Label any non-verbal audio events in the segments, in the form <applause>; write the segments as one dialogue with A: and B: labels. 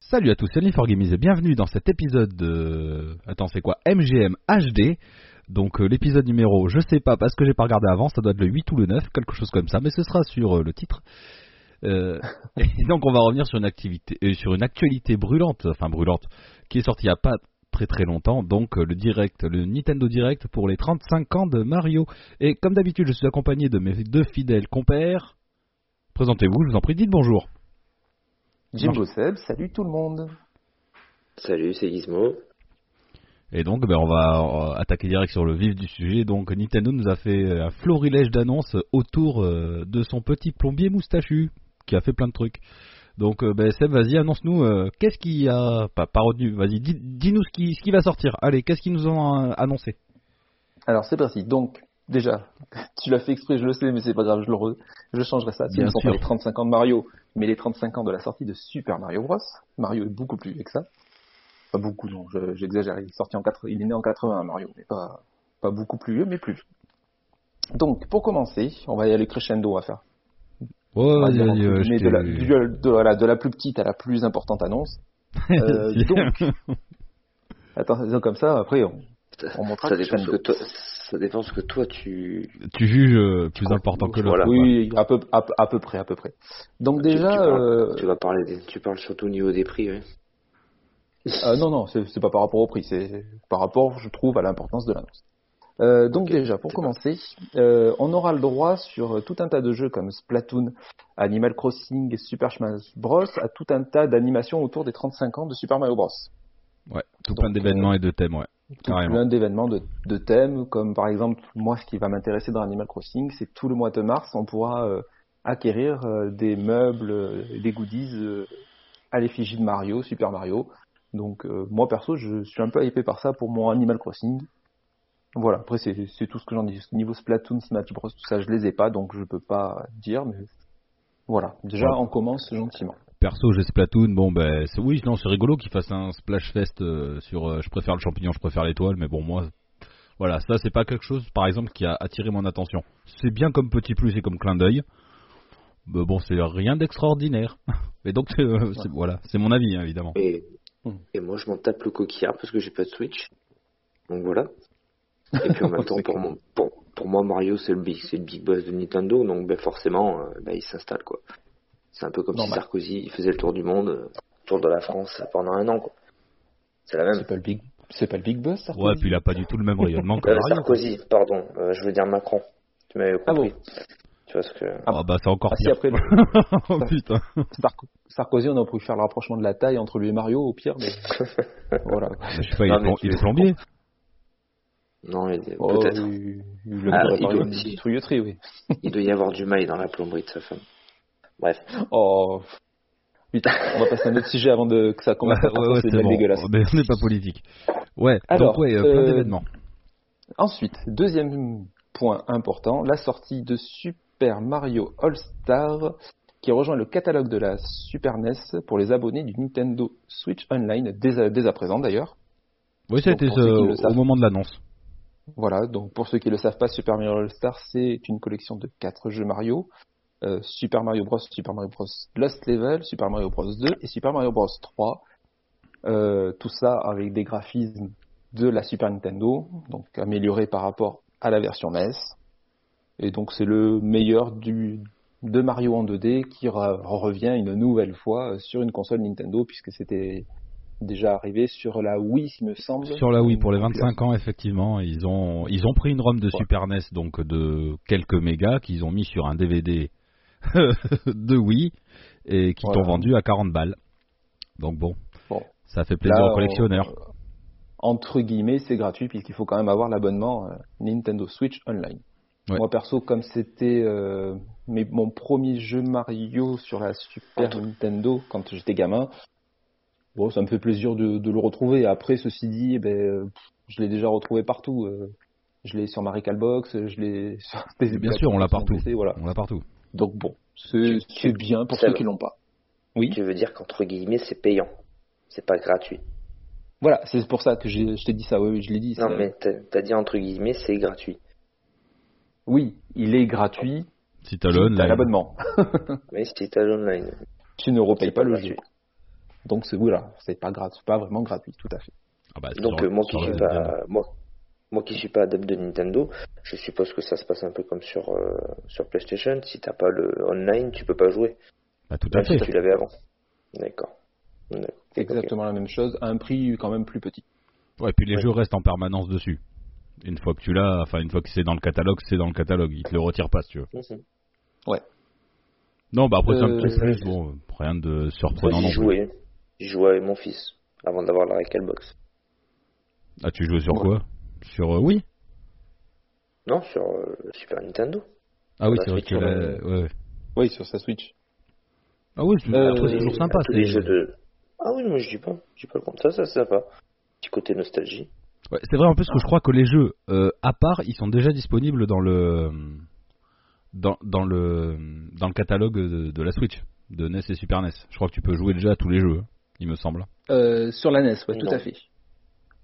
A: Salut à tous, c'est Only4Gamies et bienvenue dans cet épisode de... Attends, c'est quoi? MGM HD. Donc euh, l'épisode numéro, je sais pas parce que j'ai pas regardé avant, ça doit être le 8 ou le 9, quelque chose comme ça, mais ce sera sur euh, le titre. Euh, <laughs> et donc on va revenir sur une sur une actualité brûlante, enfin brûlante, qui est sortie il y a pas très très longtemps, donc euh, le direct, le Nintendo Direct pour les 35 ans de Mario. Et comme d'habitude, je suis accompagné de mes deux fidèles compères. Présentez-vous, je vous en prie, dites bonjour.
B: Jimbo Seb, salut tout le monde.
C: Salut, c'est Gizmo.
A: Et donc, ben, on va euh, attaquer direct sur le vif du sujet. Donc, Nintendo nous a fait euh, un florilège d'annonces autour de son petit plombier moustachu, qui a fait plein de trucs. Donc, euh, ben, Seb, vas-y, annonce-nous, euh, qu'est-ce qui a... Pas, pas retenu, vas-y, dis- dis-nous ce qui, ce qui va sortir. Allez, qu'est-ce qu'ils nous ont euh, annoncé?
B: Alors c'est parti. Donc déjà, <laughs> tu l'as fait exprès, je le sais, mais c'est pas grave, je le re- je changerai ça. Ce ne sont pas les 35 ans de Mario, mais les 35 ans de la sortie de Super Mario Bros. Mario est beaucoup plus vieux que ça. Pas beaucoup, non, je- j'exagère. Il est sorti en 4... il est né en 81 Mario, mais pas pas beaucoup plus vieux, mais plus. Donc pour commencer, on va y aller crescendo à faire. Dire guillemets, de, la,
A: t'ai-
B: du- de, voilà, de la plus petite à la plus importante annonce. <laughs> Euh, donc, attends, disons comme ça, après on, on montrera
C: Ça dépend, ce
B: crescendo.
C: que toi, ça dépend ce que toi tu.
A: tu juges euh, plus important que l'autre.
C: Voilà.
B: Oui, à peu, à, peu- à peu près, à peu près. Donc
C: tu-
B: déjà,
C: tu, parles,
B: euh,
C: tu vas parler, des- tu parles surtout au niveau des prix, oui.
B: euh, non, non, c'est c'est pas par rapport au prix, c'est par rapport, je trouve, à l'importance de l'annonce. Euh, donc déjà, pour commencer, euh, on aura le droit sur tout un tas de jeux comme Splatoon, Animal Crossing, Super Smash Bros, à tout un tas d'animations autour des 35 ans de Super Mario Bros.
A: Ouais, tout
B: Donc,
A: plein d'événements et de thèmes, ouais.
B: tout
A: Carrément.
B: plein d'événements de, de thèmes, comme par exemple, moi, ce qui va m'intéresser dans Animal Crossing, c'est tout le mois de mars, on pourra euh, acquérir euh, des meubles, euh, des goodies euh, à l'effigie de Mario, Super Mario. Donc, euh, moi, perso, je suis un peu hypé par ça pour mon Animal Crossing. Voilà, après, c'est tout ce que j'en dis. Niveau Splatoon, Smash Bros, tout ça, je les ai pas, donc je peux pas dire, mais voilà. Déjà,
A: Ouais.
B: on commence gentiment.
A: Perso, j'ai Splatoon. Bon, ben, c'est oui, non, c'est rigolo qu'ils fassent un splash fest euh, sur. euh, je préfère le champignon, je préfère l'étoile, mais bon, moi, voilà, ça, c'est pas quelque chose, par exemple, qui a attiré mon attention. C'est bien comme petit plus et comme clin d'œil. Mais bon, c'est rien d'extraordinaire. <laughs> Et donc, euh, voilà, c'est mon avis, hein, évidemment.
C: Et,
B: Hmm.
C: et moi, je m'en tape le coquillard parce que j'ai pas de Switch. Donc voilà. Et puis en même temps, pour,
B: clair. <laughs>
C: mon, pour, pour moi, Mario, c'est le big, c'est le big boss de Nintendo, donc ben, forcément, euh, ben, il s'installe quoi. C'est un peu comme si. Sarkozy il faisait le tour du monde, euh, tour de la France pendant un an quoi. C'est la même.
B: C'est pas le big, c'est pas le big boss, ça
A: Ouais, puis il a pas du tout le même rayonnement que
C: Euh,
A: Mario.
C: Sarkozy, pardon, euh, je veux dire Macron. Tu m'avais
B: Ah
C: compris. Tu vois ce que.
A: Ah, bah, c'est encore
B: Ah si,
A: pire.
B: après, <laughs> le-
A: oh putain.
B: Sarko- Sarkozy, on a pu faire le rapprochement de la taille entre lui et Mario, au pire, mais <laughs> voilà.
A: Je sais pas, il,
C: Non,
A: est,
C: tu-
A: il est plombier.
C: Non, il-
B: Oh,
C: peut-être.
B: il, il le
C: Ah,
B: ferait
C: il
B: par
C: doit
B: une
C: aussi.
B: tuyauterie, oui. <laughs>
C: Il doit y avoir du mail dans la plomberie de sa femme. Bref.
B: Oh, putain, on va passer à un autre sujet avant de, que ça commence à <laughs>
A: Ouais, ouais,
B: c'est
A: c'est bon.
B: dégueulasse.
A: Mais on n'est pas politique. Ouais,
B: Alors,
A: donc, ouais, euh, plein
B: euh,
A: d'événements.
B: Ensuite, deuxième point important, la sortie de Super Mario All-Star qui rejoint le catalogue de la Super NES pour les abonnés du Nintendo Switch Online, dès à, dès à présent d'ailleurs.
A: Oui, ça a été euh, au moment de l'annonce.
B: Voilà, donc pour ceux qui ne le savent pas, Super Mario All-Star, c'est une collection de quatre jeux Mario. Euh, Super Mario Bros, Super Mario Bros Lost Level, Super Mario Bros 2 et Super Mario Bros 3. Euh, tout ça avec des graphismes de la Super Nintendo, donc améliorés par rapport à la version NES. Et donc c'est le meilleur de Mario en 2D qui re- revient une nouvelle fois sur une console Nintendo puisque c'était déjà arrivé sur la Wii, il me semble.
A: Sur la Wii, pour les
B: Donc,
A: 25 ans, effectivement, ils ont, ils ont pris une ROM de
B: Ouais.
A: Super NES, donc de quelques mégas, qu'ils ont mis sur un DVD <laughs> de Wii, et qui
B: Voilà.
A: t'ont vendu à 40 balles. Donc bon,
B: Bon.
A: ça fait plaisir
B: Là,
A: aux collectionneurs.
B: on- entre guillemets, c'est gratuit puisqu'il faut quand même avoir l'abonnement euh, Nintendo Switch Online.
A: Ouais.
B: Moi perso, comme c'était euh, mes- mon premier jeu Mario sur la Super
C: Entre-
B: Nintendo quand j'étais gamin, bon, ça me fait plaisir de, de le retrouver. Après, ceci dit, eh ben, euh, je l'ai déjà retrouvé partout. euh, je l'ai sur Marie Box, je l'ai <laughs> sur des
A: Bien sûr, on l'a partout.
B: PC, voilà.
A: On l'a partout.
B: Donc bon, c'est bien pour ceux qui l'ont pas. Oui.
C: Tu veux dire qu'entre guillemets, c'est payant. C'est pas gratuit.
B: Voilà, c'est pour ça que je t'ai dit ça. Oui, oui, je l'ai dit.
C: Non, mais t'as dit entre guillemets, c'est gratuit.
B: Oui, il est gratuit.
A: Si t'as
B: l'abonnement.
C: Mais si t'as l'online.
B: Tu ne repayes pas
C: pas
B: le
C: gratuit.
B: jeu. Donc c'est voilà, c'est pas gratuit, pas vraiment gratuit, tout à fait.
A: Ah bah,
C: Donc euh, moi qui suis pas moi, moi qui suis pas adepte de Nintendo, je suppose que ça se passe un peu comme sur euh, sur PlayStation. Si t'as pas le online, tu peux pas jouer.
A: Bah, tout à
C: Même
A: fait.
C: si tu l'avais avant. D'accord.
B: Exactement la même chose, à un prix quand même plus petit.
A: Ouais, puis les
C: Ouais.
A: jeux restent en permanence dessus. Une fois que tu l'as, enfin une fois que c'est dans le catalogue, c'est dans le catalogue. Ils te le retirent pas si tu veux.
C: Mhm.
A: Non, bah après c'est un
B: Euh,
A: petit plus, bon, rien de surprenant non plus.
C: Jouais. J'y jouais avec mon fils avant d'avoir la Recalbox.
A: Ah, tu jouais sur
B: Ouais.
A: quoi? Sur euh, oui
C: Non, sur euh, Super Nintendo.
A: Ah oui, c'est vrai
C: Switch,
A: que la- ouais.
B: Oui, sur sa Switch.
A: Ah oui, c'est
B: Euh,
A: toujours sympa.
C: Tous les jeux de. Ah oui, moi je dis pas. Je dis pas le contraire, ça c'est sympa. Petit côté nostalgie.
A: Ouais, c'est vrai en plus que je crois que les jeux euh, à part, ils sont déjà disponibles dans le dans, dans le dans le catalogue de, de la Switch de NES et Super NES. Je crois que tu peux jouer déjà à tous les jeux, hein, il me semble.
B: Euh, sur la NES, ouais, tout à fait.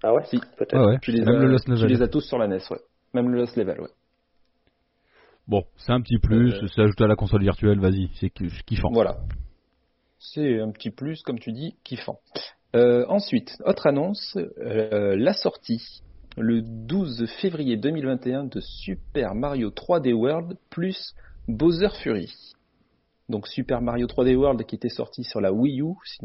C: Ah ouais
B: Si.
C: Peut-être.
A: Ouais, ouais.
B: Tu les,
A: Même
B: as,
A: le Lost
B: tu
A: Level.
B: les as tous sur la NES, ouais. Même le Lost Level, ouais.
A: Bon, c'est un petit plus,
B: Euh,
A: c'est ajouté à la console virtuelle, vas-y, c'est ki- kiffant.
B: Voilà. C'est un petit plus, comme tu dis, kiffant. Euh, ensuite, autre annonce, euh, la sortie le 12 février 2021 de Super Mario 3D World plus Bowser Fury. Donc Super Mario 3D World qui était sorti sur la Wii U, si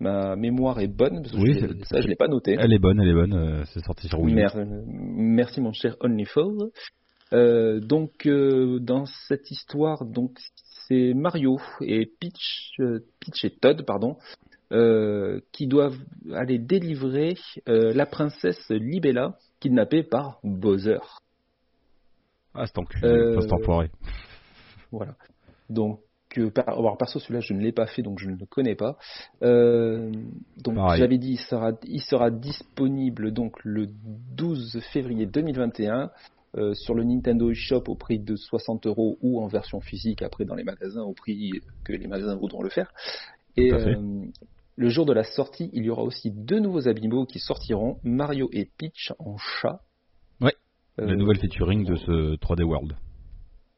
B: ma mémoire est bonne, parce que
A: Oui,
B: je ça je l'ai pas noté.
A: Elle est bonne, elle est bonne, euh, c'est sorti sur Wii.
B: Mer- merci mon cher OnlyFall. Euh, donc euh, dans cette histoire, donc c'est Mario et Peach, Peach et Todd, pardon, qui doivent aller délivrer la princesse Libella kidnappée par Bowser.
A: Ah, c'est enculé,
B: Euh,
A: c'est enfoiré.
B: Voilà. Donc par, alors, perso celui-là je ne l'ai pas fait donc je ne le connais pas. Euh, donc j'avais dit il sera il sera disponible donc le 12 février 2021 euh, sur le Nintendo eShop au prix de 60 euros ou en version physique après dans les magasins au prix que les magasins voudront le faire. Et euh, le jour de la sortie, il y aura aussi deux nouveaux amiibo qui sortiront, Mario et Peach en chat.
A: Ouais,
B: Euh,
A: Le nouvel featuring de ce 3D World.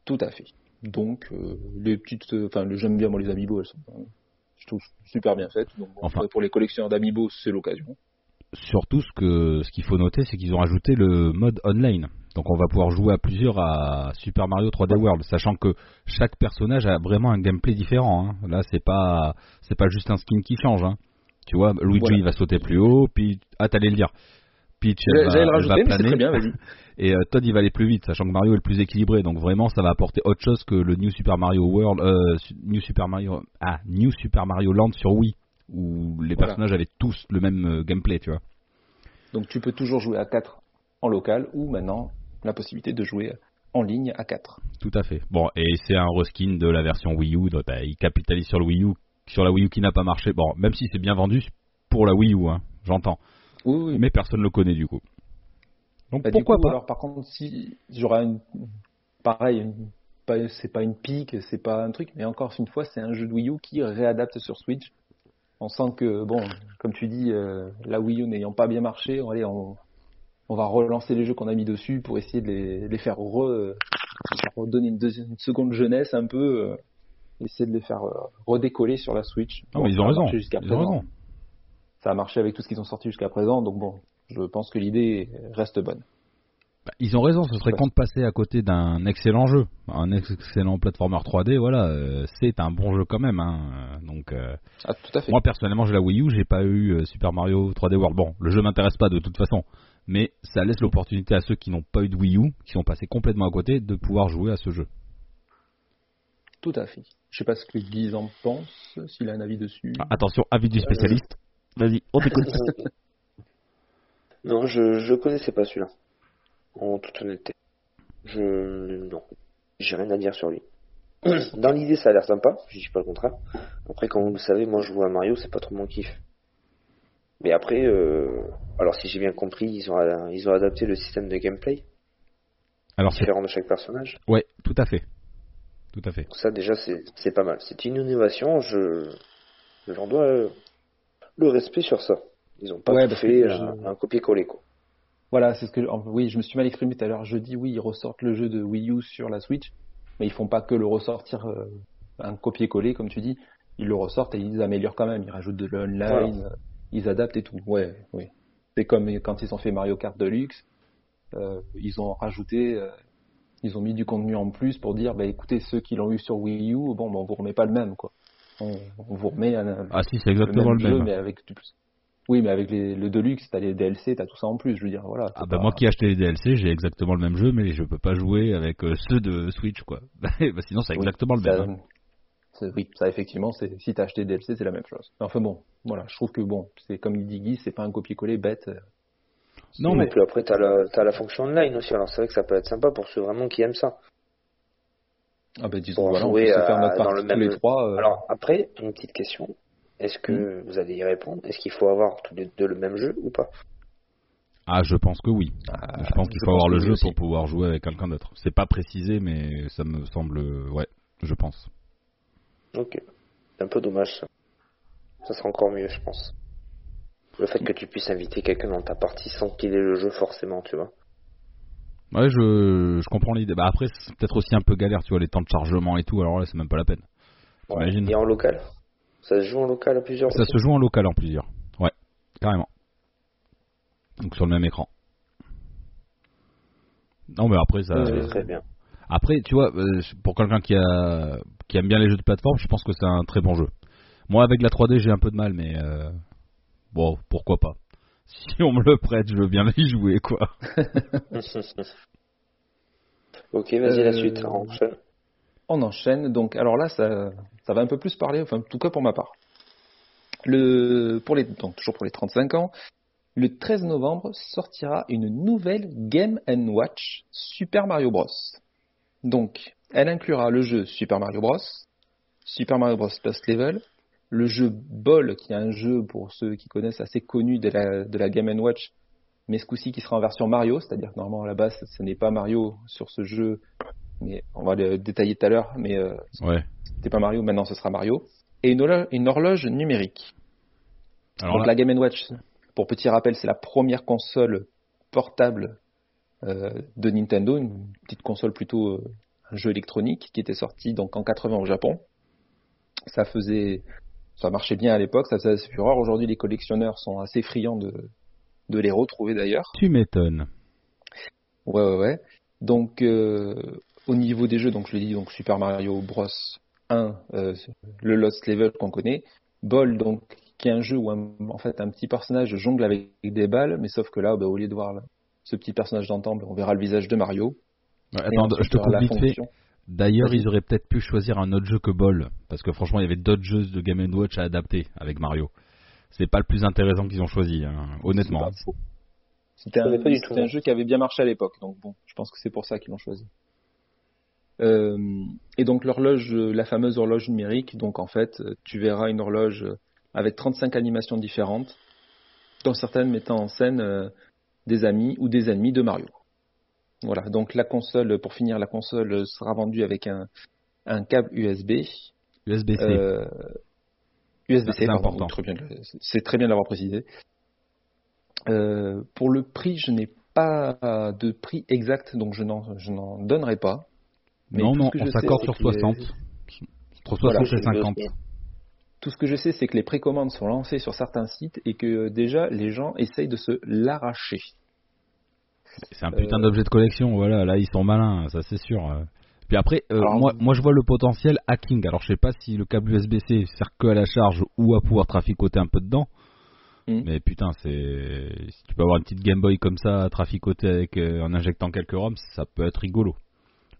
B: tout à fait. Donc, euh, les petites, euh, enfin, le- j'aime bien moi les amiibo, elles sont, euh, je trouve super bien faites. Donc, bon,
A: Enfin.
B: pour les collectionneurs d'amiibo, c'est l'occasion.
A: Surtout, ce que ce qu'il faut noter, c'est qu'ils ont ajouté le mode online. Donc, on va pouvoir jouer à plusieurs à Super Mario 3D World, sachant que chaque personnage a vraiment un gameplay différent. hein. Là, c'est pas c'est pas juste un skin qui change. hein. Tu vois, Luigi
B: Voilà.
A: il va sauter plus haut, puis ah t'allais le dire. Peach elle va, elle
B: rajouter,
A: planer,
B: très bien, <laughs>
A: et euh, Todd il va aller plus vite, sachant que Mario est le plus équilibré. Donc vraiment, ça va apporter autre chose que le New Super Mario World, euh, New Super Mario, ah New Super Mario Land sur Wii, où les
B: Voilà.
A: personnages avaient tous le même euh, gameplay, tu vois.
B: Donc, tu peux toujours jouer à 4 en local ou maintenant la possibilité de jouer en ligne à 4.
A: Tout à fait. Bon, et c'est un reskin de la version Wii U. donc, bah, il capitalise sur le Wii U, sur la Wii U qui n'a pas marché. Bon, même si c'est bien vendu pour la Wii U, hein, j'entends.
B: Oui, oui.
A: Mais personne le connaît du coup. Donc
B: Bah,
A: pourquoi
B: coup,
A: pas
B: Alors, par contre, si j'aurais une, pareil, une- c'est pas une pique, c'est pas un truc, mais encore une fois, c'est un jeu de Wii U qui réadapte sur Switch. On sent que, bon, comme tu dis, euh, la Wii U n'ayant pas bien marché, allez, on, on va relancer les jeux qu'on a mis dessus pour essayer de les, les faire re, redonner une, deuxième, une seconde jeunesse un peu, euh, essayer de les faire euh, redécoller sur la Switch.
A: Non, mais ils ont raison. Ils ont raison.
B: Ça a marché avec tout ce qu'ils ont sorti jusqu'à présent, donc bon, je pense que l'idée reste bonne.
A: Bah, ils ont raison, ce serait
B: Ouais.
A: con de passer à côté d'un excellent jeu, un excellent platformer 3D. Voilà, euh, c'est un bon jeu quand même. Hein, donc euh,
B: Ah, tout à fait.
A: moi personnellement, j'ai la Wii U, j'ai pas eu euh, Super Mario 3D World. Bon, le jeu m'intéresse pas de toute façon, mais ça laisse l'opportunité à ceux qui n'ont pas eu de Wii U, qui sont passés complètement à côté, de pouvoir jouer à ce jeu.
B: Tout à fait. Je sais pas ce que Guise en pense, s'il a un avis dessus.
A: Ah, attention, avis du spécialiste. Vas-y, on <laughs> t'écoute.
C: non, je je connaissais pas celui-là. En toute honnêteté. Je non, j'ai rien à dire sur lui. <coughs> Dans l'idée, ça a l'air sympa. Je dis pas le contraire. Après, comme vous le savez, moi, je joue à Mario, c'est pas trop mon kiff. Mais après, euh, alors si j'ai bien compris, ils ont ils ont adapté le système de gameplay
A: Alors c'est
C: différent de chaque personnage.
A: ouais, tout à fait, tout à fait.
C: Donc ça déjà c'est c'est pas mal. C'est une innovation, je, je leur dois euh, le respect sur ça. Ils ont pas
B: Ouais,
C: fait
B: que
C: un,
B: je-
C: un copier-coller quoi.
B: Voilà, c'est ce que. Oui, je me suis mal exprimé tout à l'heure. Je dis oui, ils ressortent le jeu de Wii U sur la Switch, mais ils font pas que le ressortir euh, un copier-coller, comme tu dis. Ils le ressortent et ils améliorent quand même. Ils rajoutent de l'online, euh, ils adaptent et tout. Ouais, oui. C'est comme quand ils ont fait Mario Kart Deluxe. Euh, ils ont rajouté, euh, ils ont mis du contenu en plus pour dire, bah écoutez, ceux qui l'ont eu sur Wii U, bon, bah, on vous remet pas le même, quoi. On, on vous remet un,
A: Ah si, c'est exactement le
B: jeu,
A: même.
B: mais avec du plus. Oui, mais avec les, le Deluxe, t'as les DLC, t'as tout ça en plus, je veux dire, voilà.
A: Ah bah
B: pas-
A: moi qui ai acheté les DLC, j'ai exactement le même jeu, mais je peux pas jouer avec euh, ceux de Switch, quoi. <laughs> bah, sinon, c'est
B: Oui,
A: exactement le
B: ça-
A: même. hein.
B: Oui, ça effectivement, si t'as acheté DLC, c'est la même chose. Enfin bon, voilà, je trouve que bon, c'est comme il dit Guy, c'est pas un copier-coller bête. euh,
A: Non,
C: Et
A: mais
C: puis après, t'as la, t'as la fonction online aussi. Alors c'est vrai que ça peut être sympa pour ceux vraiment qui aiment ça.
B: Ah ben disons,
C: Pour
B: voilà, on
C: jouer,
B: peut se faire
C: euh,
B: notre
C: dans
B: partie
C: le
B: tous
C: même-
B: les trois. euh,
C: Alors après, une petite question. Est-ce que
B: Hmm.
C: vous allez y répondre? Est-ce qu'il faut avoir tous les deux le même jeu ou pas?
A: Ah, je pense que oui.
B: ah,
A: je pense qu'il faut avoir le jeu
B: aussi.
A: pour pouvoir jouer avec quelqu'un d'autre. C'est pas précisé, mais ça me semble, ouais, je pense.
C: Ok. C'est un peu dommage ça. Ça sera encore mieux, je pense. Le fait que tu puisses inviter quelqu'un dans ta partie sans qu'il ait le jeu forcément, tu vois.
A: Ouais, je, je comprends l'idée. Bah après, c'est peut-être aussi un peu galère, tu vois, les temps de chargement et tout. Alors là, c'est même pas la peine.
C: Et en local? Ça se joue en local à plusieurs
A: Ça se joue en local en plusieurs. Ouais, carrément. Donc sur le même écran. Non, mais après, ça.
C: Très bien.
A: Après, tu vois, euh, pour quelqu'un qui, a, qui aime bien les jeux de plateforme, je pense que c'est un très bon jeu. Moi, avec la 3D, j'ai un peu de mal, mais euh, bon, pourquoi pas. Si on me le prête, je veux bien y jouer, quoi. <laughs>
C: ok, vas-y la
B: Euh,
C: suite. on enchaîne.
B: On enchaîne. Donc, alors là, ça, ça va un peu plus parler, enfin, en tout cas pour ma part. Le, pour les, donc, toujours pour les 35 ans, le 13 novembre sortira une nouvelle Game Watch Super Mario Bros. Donc, elle inclura le jeu Super Mario Bros, Super Mario Bros. Lost Level, le jeu Ball, qui est un jeu pour ceux qui connaissent assez connu de la, de la Game Watch, mais ce coup-ci qui sera en version Mario, c'est-à-dire que normalement à la base ce n'est pas Mario sur ce jeu, mais on va le détailler tout à l'heure, mais euh,
A: Ouais.
B: c'était pas Mario, maintenant ce sera Mario, et une, horlo- une horloge numérique.
A: Alors
B: Donc
A: là,
B: la Game Watch, pour petit rappel, c'est la première console portable euh, de Nintendo, une petite console plutôt euh, un jeu électronique qui était sorti donc en 80 au Japon. Ça faisait, ça marchait bien à l'époque, ça faisait assez fureur. Aujourd'hui, les collectionneurs sont assez friands de, de les retrouver d'ailleurs.
A: tu m'étonnes.
B: Ouais, ouais, ouais. Donc, euh, au niveau des jeux, donc je l'ai dit, donc Super Mario Bros 1, euh, le Lost Level qu'on connaît, Ball, donc qui est un jeu où un- en fait un petit personnage jongle avec des balles, mais sauf que là, bah, au lieu de voir ce petit personnage d'antan, on verra le visage de Mario.
A: Ouais, attends, je te coupe
B: la
A: vite fait. D'ailleurs, ils auraient peut-être pu choisir un autre jeu que Ball, parce que franchement, il y avait d'autres jeux de Game Watch à adapter avec Mario. C'est pas le plus intéressant qu'ils ont choisi, hein, honnêtement.
B: C'était un,
C: connais pas du tout,
B: c'était un
C: moi.
B: jeu qui avait bien marché à l'époque, donc bon, je pense que c'est pour ça qu'ils l'ont choisi. Euh, et donc l'horloge, la fameuse horloge numérique, donc en fait, tu verras une horloge avec 35 animations différentes, dont certaines mettant en scène euh, des amis ou des ennemis de Mario. Voilà, donc la console, pour finir, la console sera vendue avec un, un câble USB.
A: USB-C.
B: Euh, USB-C,
A: C'est important.
B: très bien de le- c'est très bien de l'avoir précisé. Euh, pour le prix, je n'ai pas de prix exact, donc je n'en, donnerai pas. Mais
A: non, non, on s'accorde sur
B: que les-
A: 60. Entre 60
B: Voilà,
A: et
C: je le
A: 50.
C: sais.
B: Tout ce que je sais, c'est que les précommandes sont lancées sur certains sites et que euh, déjà les gens essayent de se l'arracher.
A: C'est un putain
B: Euh,
A: d'objet de collection, voilà, là ils sont malins, ça c'est sûr. Puis après, euh,
B: Alors,
A: moi, moi je vois le potentiel hacking. Alors je sais pas si le câble USB-C sert que à la charge ou à pouvoir traficoter un peu dedans.
B: Mhm.
A: Mais putain, c'est si tu peux avoir une petite Game Boy comme ça à traficoter avec euh, en injectant quelques ROMs, ça peut être rigolo.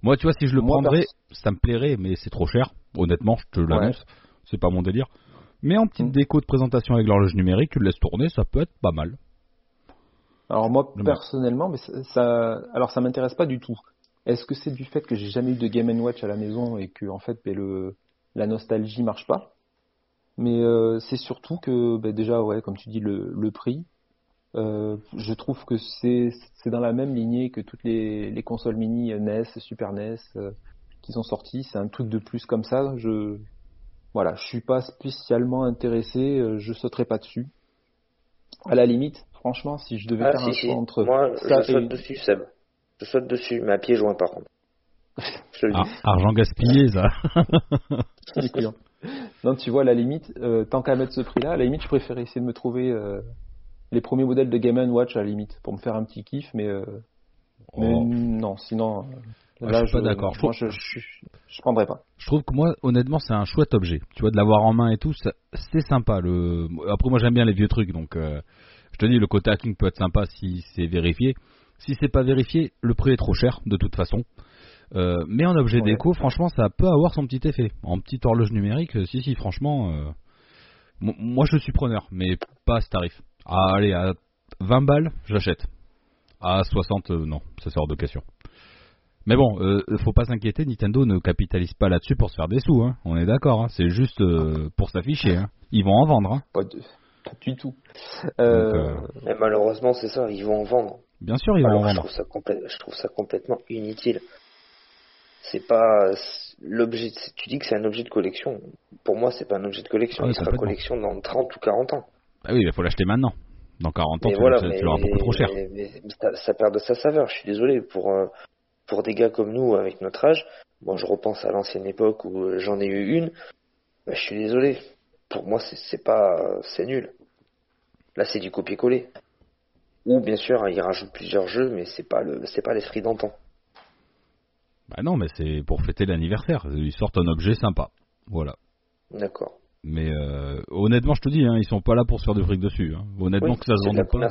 A: Moi, tu vois, si je le
B: Moi,
A: prendrais, ça me plairait, mais c'est trop cher. Honnêtement, je te l'annonce, c'est pas mon délire. Mais en petite
B: Mhm.
A: déco de présentation avec l'horloge numérique, tu le laisses tourner, ça peut être pas mal.
B: Alors moi
A: Le
B: personnellement, mais ça, ça- alors ça m'intéresse pas du tout. Est-ce que c'est du fait que j'ai jamais eu de Game Watch à la maison et que en fait ben, le la nostalgie marche pas? Mais euh, c'est surtout que ben, déjà ouais, comme tu dis le, le prix, euh, je trouve que c'est c'est dans la même lignée que toutes les, les consoles mini NES, Super NES euh, qui sont sorties. C'est un truc de plus comme ça. Je voilà, je suis pas spécialement intéressé, euh, je sauterai pas dessus. À la limite, Franchement, si je devais
C: Ah,
B: faire
C: si,
B: un
C: si.
B: choix entre
C: Moi,
B: ça
C: je saute
B: et...
C: dessus, Seb. Je saute dessus, mais à pieds joints par contre. <laughs> Je le dis.
A: Ah, argent gaspillé, ça. <laughs>
B: Non, tu vois, à la limite, euh, tant qu'à mettre ce prix-là, à la limite, je préférais essayer de me trouver euh, les premiers modèles de Game Watch à la limite, pour me faire un petit kiff, mais, euh, mais
A: Oh.
B: non, sinon, euh,
A: Ouais,
B: là,
A: je suis pas d'accord. Je
B: je, je, je, je prendrais pas.
A: Je trouve que moi, honnêtement, c'est un chouette objet. Tu vois, de l'avoir en main et tout, c'est sympa. Le... Après, moi, j'aime bien les vieux trucs, donc euh, te dis, le côté hacking peut être sympa si c'est vérifié. Si c'est pas vérifié, le prix est trop cher, de toute façon. Euh, mais en objet
B: Ouais.
A: déco, franchement, ça peut avoir son petit effet. En petite horloge numérique, euh, si, si, franchement, euh, mo- moi, je suis preneur, mais pas à ce tarif. Ah, allez, à 20 balles, j'achète. À 60, euh, non, ça sort de question. Mais bon, euh, faut pas s'inquiéter, Nintendo ne capitalise pas là-dessus pour se faire des sous, hein. on est d'accord, hein. c'est juste euh, pour s'afficher. Hein. Ils vont en vendre, hein.
B: Pas, de, pas du tout.
A: Donc,
B: Euh,
A: euh,
C: Mais malheureusement, c'est ça, ils vont en vendre.
A: bien sûr, ils vont en
C: Alors, je
A: vendre.
C: trouve ça complè- je trouve ça complètement inutile. C'est pas l'objet. Tu dis que c'est un objet de collection. Pour moi, c'est pas un objet de collection.
A: Ouais,
C: il sera collection dans 30 ou 40 ans.
A: Ah oui, il faut l'acheter maintenant. Dans 40 ans,
C: mais
A: tu,
C: voilà,
A: l'auras beaucoup trop cher.
C: mais- mais ça, ça perd de sa saveur. Je suis désolé pour euh, pour des gars comme nous avec notre âge. Moi, je repense à l'ancienne époque où euh, j'en ai eu une. Bah, je suis désolé. Pour moi, c'est c'est pas c'est nul. Là, c'est du copier-coller. Ou bien sûr, ils rajoutent plusieurs jeux, mais c'est pas le c'est pas l'esprit d'antan.
A: Bah non, mais c'est pour fêter l'anniversaire. Ils sortent un objet sympa. Voilà.
C: D'accord.
A: Mais euh, honnêtement, je te dis, hein, ils sont pas là pour se faire du fric dessus. hein. Honnêtement,
C: Oui,
A: que ça se
C: c'est de la
A: vende pas,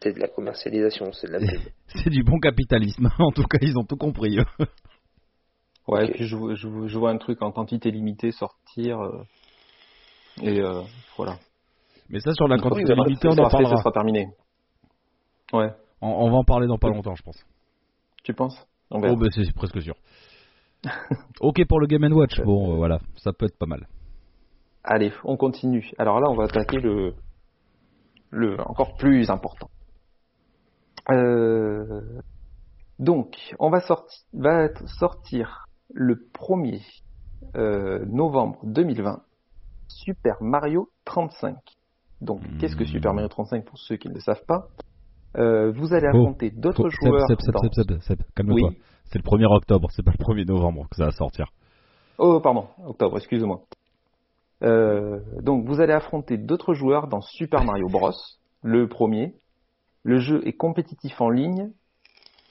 C: c'est de- la commercialisation, c'est de la <laughs>
A: c'est du bon capitalisme. en tout cas, ils ont tout compris.
B: Ouais, et puis je vois un truc en quantité limitée sortir. euh, et euh, voilà.
A: Mais ça, sur la quantité
B: après,
A: limitée, on en
B: sera fait,
A: parlera.
B: Ça sera terminé. Ouais,
A: On, on va en parler dans pas longtemps, je pense.
B: tu penses?
A: Oh, bah, c'est presque sûr. <laughs> ok pour le Game Watch. Bon, euh, voilà, ça peut être pas mal.
B: Allez, on continue. Alors là, on va attaquer le, le encore plus important. Euh, donc, on va, sorti- va sortir le 1er euh, novembre 2020 Super Mario 35. Donc, qu'est-ce que. Super Mario 35 pour ceux qui ne le savent pas? Euh, Vous allez
A: Oh,
B: affronter d'autres
A: Faut- Seb,
B: joueurs.
A: Seb, Seb,
B: dans-
A: Seb, Seb, Seb, calme-toi.
B: Oui.
A: C'est le 1er octobre, c'est pas le 1er novembre que ça va sortir.
B: Oh, pardon, octobre, excuse-moi. Euh, donc, vous allez affronter d'autres joueurs dans Super Mario Bros. Le premier. Le jeu est compétitif en ligne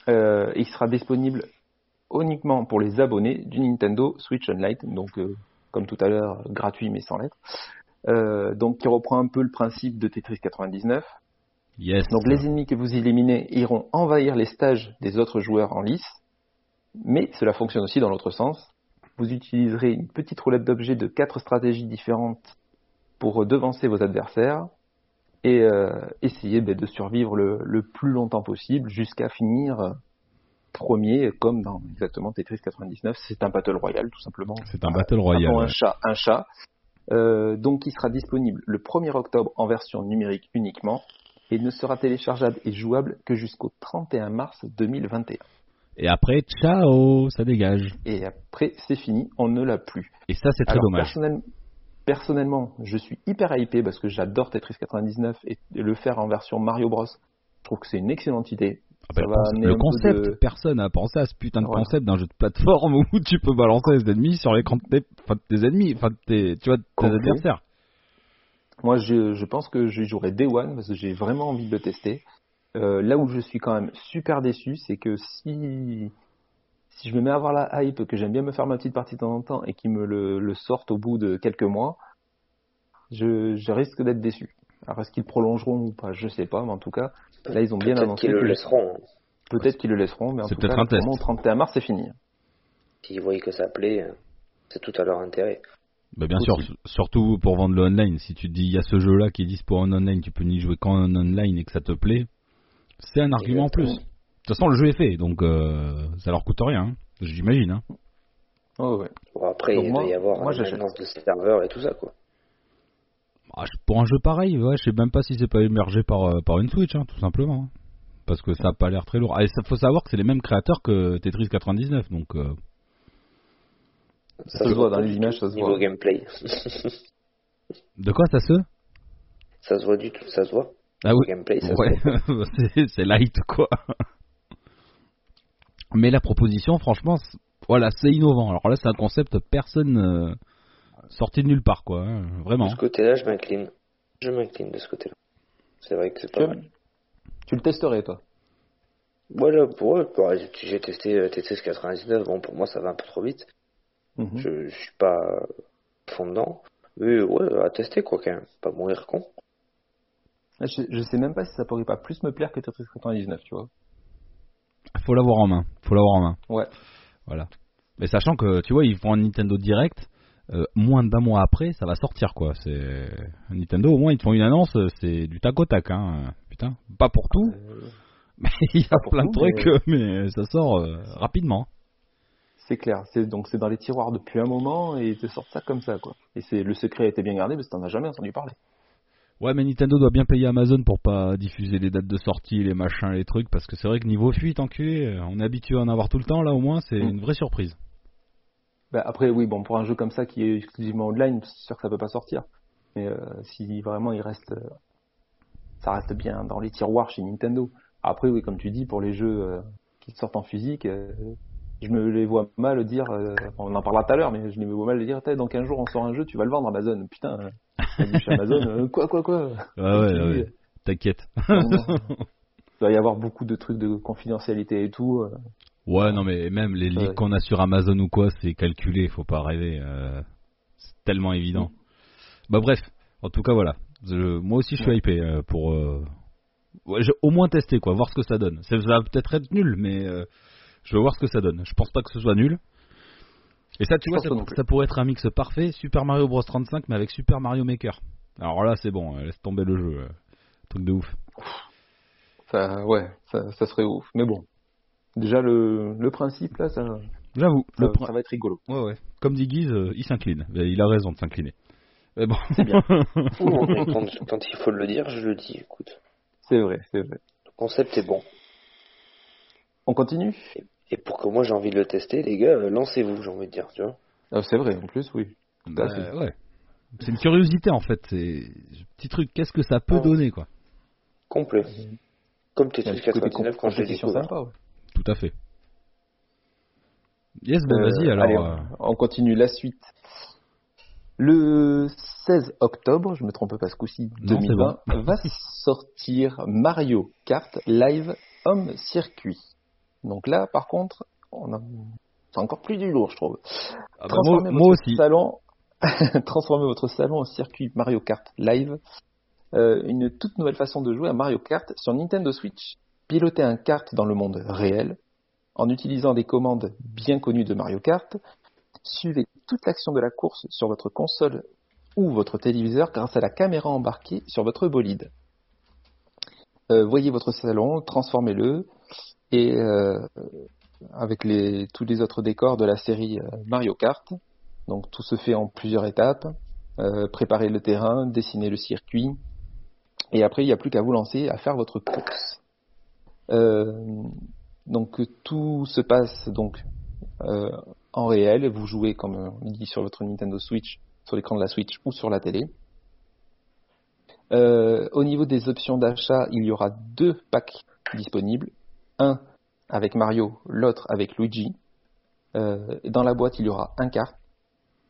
B: euh, et il sera disponible uniquement pour les abonnés du Nintendo Switch Online, donc euh, comme tout à l'heure, gratuit mais sans lettres. Euh, donc, qui reprend un peu le principe de Tetris 99.
A: Yes.
B: Donc, les ennemis que vous éliminez iront envahir les stages des autres joueurs en lice, mais cela fonctionne aussi dans l'autre sens. Vous utiliserez une petite roulette d'objets de quatre stratégies différentes pour devancer vos adversaires et euh, essayer ben, de survivre le, le plus longtemps possible jusqu'à finir euh, premier, comme dans exactement Tetris 99. C'est un battle royale, tout simplement.
A: C'est un battle royale.
B: Un
A: ouais.
B: chat, un chat. Euh, donc, il sera disponible le 1er octobre en version numérique uniquement et ne sera téléchargeable et jouable que jusqu'au 31 mars 2021.
A: Et après, ciao, ça dégage.
B: Et après, c'est fini, on ne l'a plus.
A: Et ça, c'est très
B: Alors,
A: dommage.
B: personnel- personnellement, je suis hyper hypé parce que j'adore Tetris 99 et le faire en version Mario Bros. Je trouve que c'est une excellente idée.
A: Ah bah,
B: ça
A: le concept-
B: de-
A: personne n'a pensé à ce putain de concept d'un jeu de plateforme <laughs> où tu peux balancer des ennemis sur l'écran de tes, enfin, de tes ennemis, enfin, tes, tu vois, tes adversaires.
B: Moi, je, je pense que je jouerai Day One parce que j'ai vraiment envie de le tester. Euh, là où je suis quand même super déçu, c'est que si, si je me mets à avoir la hype, que j'aime bien me faire ma petite partie de temps en temps et qu'ils me le, le sortent au bout de quelques mois, je, je risque d'être déçu. Alors, est-ce qu'ils prolongeront ou pas Je sais pas, mais en tout cas, là, ils ont bien
C: Peut-être
B: annoncé
C: qu'ils le laisseront.
B: peut-être qu'ils le laisseront, mais en
A: C'est
B: tout cas,
A: peut-être un test.
B: vraiment, au 31 mars, c'est fini.
C: S'ils voient que ça plaît, c'est tout à leur intérêt.
A: Bah, bien
B: Aussi.
A: sûr, surtout pour vendre le online. Si tu te dis, il y a ce jeu-là qui est dispo en online, tu peux n'y jouer qu'en online et que ça te plaît, c'est un argument en plus. De toute façon, le jeu est fait, donc euh, ça leur coûte rien, hein. j'imagine. Hein.
B: Oh, ouais.
C: Bon, après,
B: Donc
C: il
B: moi-
C: doit y avoir
B: moi,
C: maintenance de serveurs et tout ça, quoi.
A: Ah, pour un jeu pareil, ouais, je sais même pas si c'est pas émergé par, euh, par une Switch, hein, tout simplement. hein. Parce que ça a pas l'air très lourd. Ah, et ça faut savoir que c'est les mêmes créateurs que Tetris 99, donc euh,
B: Ça se voit dans les images, ça se
C: Niveau
B: voit.
C: gameplay.
A: de quoi ça se
C: ça se voit du tout, ça se voit.
A: Ah oui.
C: gameplay, ça se
A: Ouais,
C: voit. <laughs>
A: c'est- light quoi. Mais la proposition, franchement, c'est- voilà, c'est innovant. Alors là, c'est un concept personne euh, sorti de nulle part quoi, hein, vraiment.
C: De ce côté-là, je m'incline. Je m'incline de ce côté-là. C'est vrai que c'est
B: Tu,
C: pas mal.
B: tu le testerais, toi?
C: Voilà, pour eux, j'ai testé euh, TTS 99, bon, pour moi, ça va un peu trop vite.
B: Mhm.
C: Je, je suis pas euh, fond dedans. Mais ouais, à tester, quoi, quand même. Pas mourir con.
B: je, je sais même pas si ça pourrait pas plus me plaire que Tetris 99, tu vois.
A: Faut l'avoir en main. Faut l'avoir en main.
B: Ouais.
A: Voilà. Mais sachant que, tu vois, ils font un Nintendo Direct, euh, moins d'un mois après, ça va sortir, quoi. C'est Nintendo, au moins, ils te font une annonce, euh, c'est du tac au tac, hein. Putain, pas pour tout,
C: Euh,
A: mais <laughs> il y a plein de trucs,
B: mais- <laughs>
A: mais ça sort euh, rapidement.
B: C'est clair. C'est donc c'est dans les tiroirs depuis un moment et ils te sortent ça comme ça, quoi. Et c'est le secret a été bien gardé parce que t'en as jamais entendu parler.
A: Ouais, mais Nintendo doit bien payer Amazon pour pas diffuser les dates de sortie, les machins, les trucs, parce que c'est vrai que niveau fuite, enculé, on est habitué à en avoir tout le temps, là, au moins, c'est
B: Mm.
A: une vraie surprise.
B: Bah, après, oui, bon, pour un jeu comme ça qui est exclusivement online, c'est sûr que ça peut pas sortir. Mais euh, si vraiment il reste, euh, ça reste bien dans les tiroirs chez Nintendo. Après, oui, comme tu dis, pour les jeux euh, qui sortent en physique, je me les vois mal dire, on en parlera tout à l'heure, mais je les vois mal dire, dans 15 jours on sort un jeu, tu vas le vendre Amazon. Putain, chez Amazon, quoi, quoi, quoi.
A: Ouais, ouais, ouais, t'inquiète. <laughs>
B: Il va y avoir beaucoup de trucs de confidentialité et tout.
A: Ouais, non, mais même les leaks
B: Ouais.
A: qu'on a sur Amazon ou quoi, c'est calculé, faut pas rêver. euh, c'est tellement évident. Bah bref, en tout cas voilà. Je- moi aussi je suis
B: Ouais.
A: hypé euh, pour euh, ouais, au moins tester quoi, voir ce que ça donne. Ça va peut-être être nul, mais je veux voir ce que ça donne. Je pense pas que ce soit nul. Et ça, tu
B: Je
A: vois, ça, pourrait être un mix parfait, Super Mario Bros 35, mais avec Super Mario Maker. Alors là, c'est bon, laisse tomber le jeu, truc de ouf.
B: Ça, ouais, ça, ça serait ouf. Mais bon, déjà le, le principe là, ça,
A: J'avoue,
B: ça,
A: le prin-
B: ça va être rigolo.
A: ouais, ouais. Comme dit Guise, euh, il s'incline. Et Il a raison de s'incliner. Mais bon.
C: non, mais <laughs> quand, quand il faut le dire, je le dis, écoute.
B: C'est vrai, c'est vrai.
C: Le concept est bon.
B: On continue?
C: Et pour que moi j'ai envie de le tester, les gars, euh, lancez-vous, j'ai envie de dire, tu vois.
B: Ah, C'est vrai, en plus, oui.
A: Bah,
B: fait.
A: ouais. C'est une curiosité en fait. C'est petit truc. Qu'est-ce que ça peut donner quoi?
C: Complet. Comme
B: petit côté
C: 99 quand je l'ai découvert.
B: sympa, ouais.
A: Tout à fait. Yes, ben
B: Euh,
A: vas-y alors.
B: allez,
A: euh,
B: on continue la suite. Le 16 octobre, je me trompe pas ce coup-ci,
A: Non, c'est
B: 2020, va <laughs> sortir Mario Kart Live Home Circuit. Donc là, par contre, on a... c'est encore plus du lourd, je trouve.
A: ah bah, moi,
B: Transformez
A: moi
B: votre
A: aussi.
B: Salon... <laughs> Transformez votre salon en circuit Mario Kart Live. Euh, une toute nouvelle façon de jouer à Mario Kart sur Nintendo Switch. Pilotez un kart dans le monde réel en utilisant des commandes bien connues de Mario Kart. Suivez toute l'action de la course sur votre console ou votre téléviseur grâce à la caméra embarquée sur votre bolide. Euh, voyez votre salon, transformez-le et euh, avec tous les autres décors de la série euh, Mario Kart. Donc tout se fait en plusieurs étapes. Préparez le terrain, dessinez le circuit et après il n'y a plus qu'à vous lancer à faire votre course. Euh, donc tout se passe donc euh, en réel. Vous jouez comme on dit sur votre Nintendo Switch, sur l'écran de la Switch ou sur la télé. Euh, au niveau des options d'achat, il y aura deux packs disponibles, un avec Mario, l'autre avec Luigi. Euh, dans la boîte, il y aura un kart,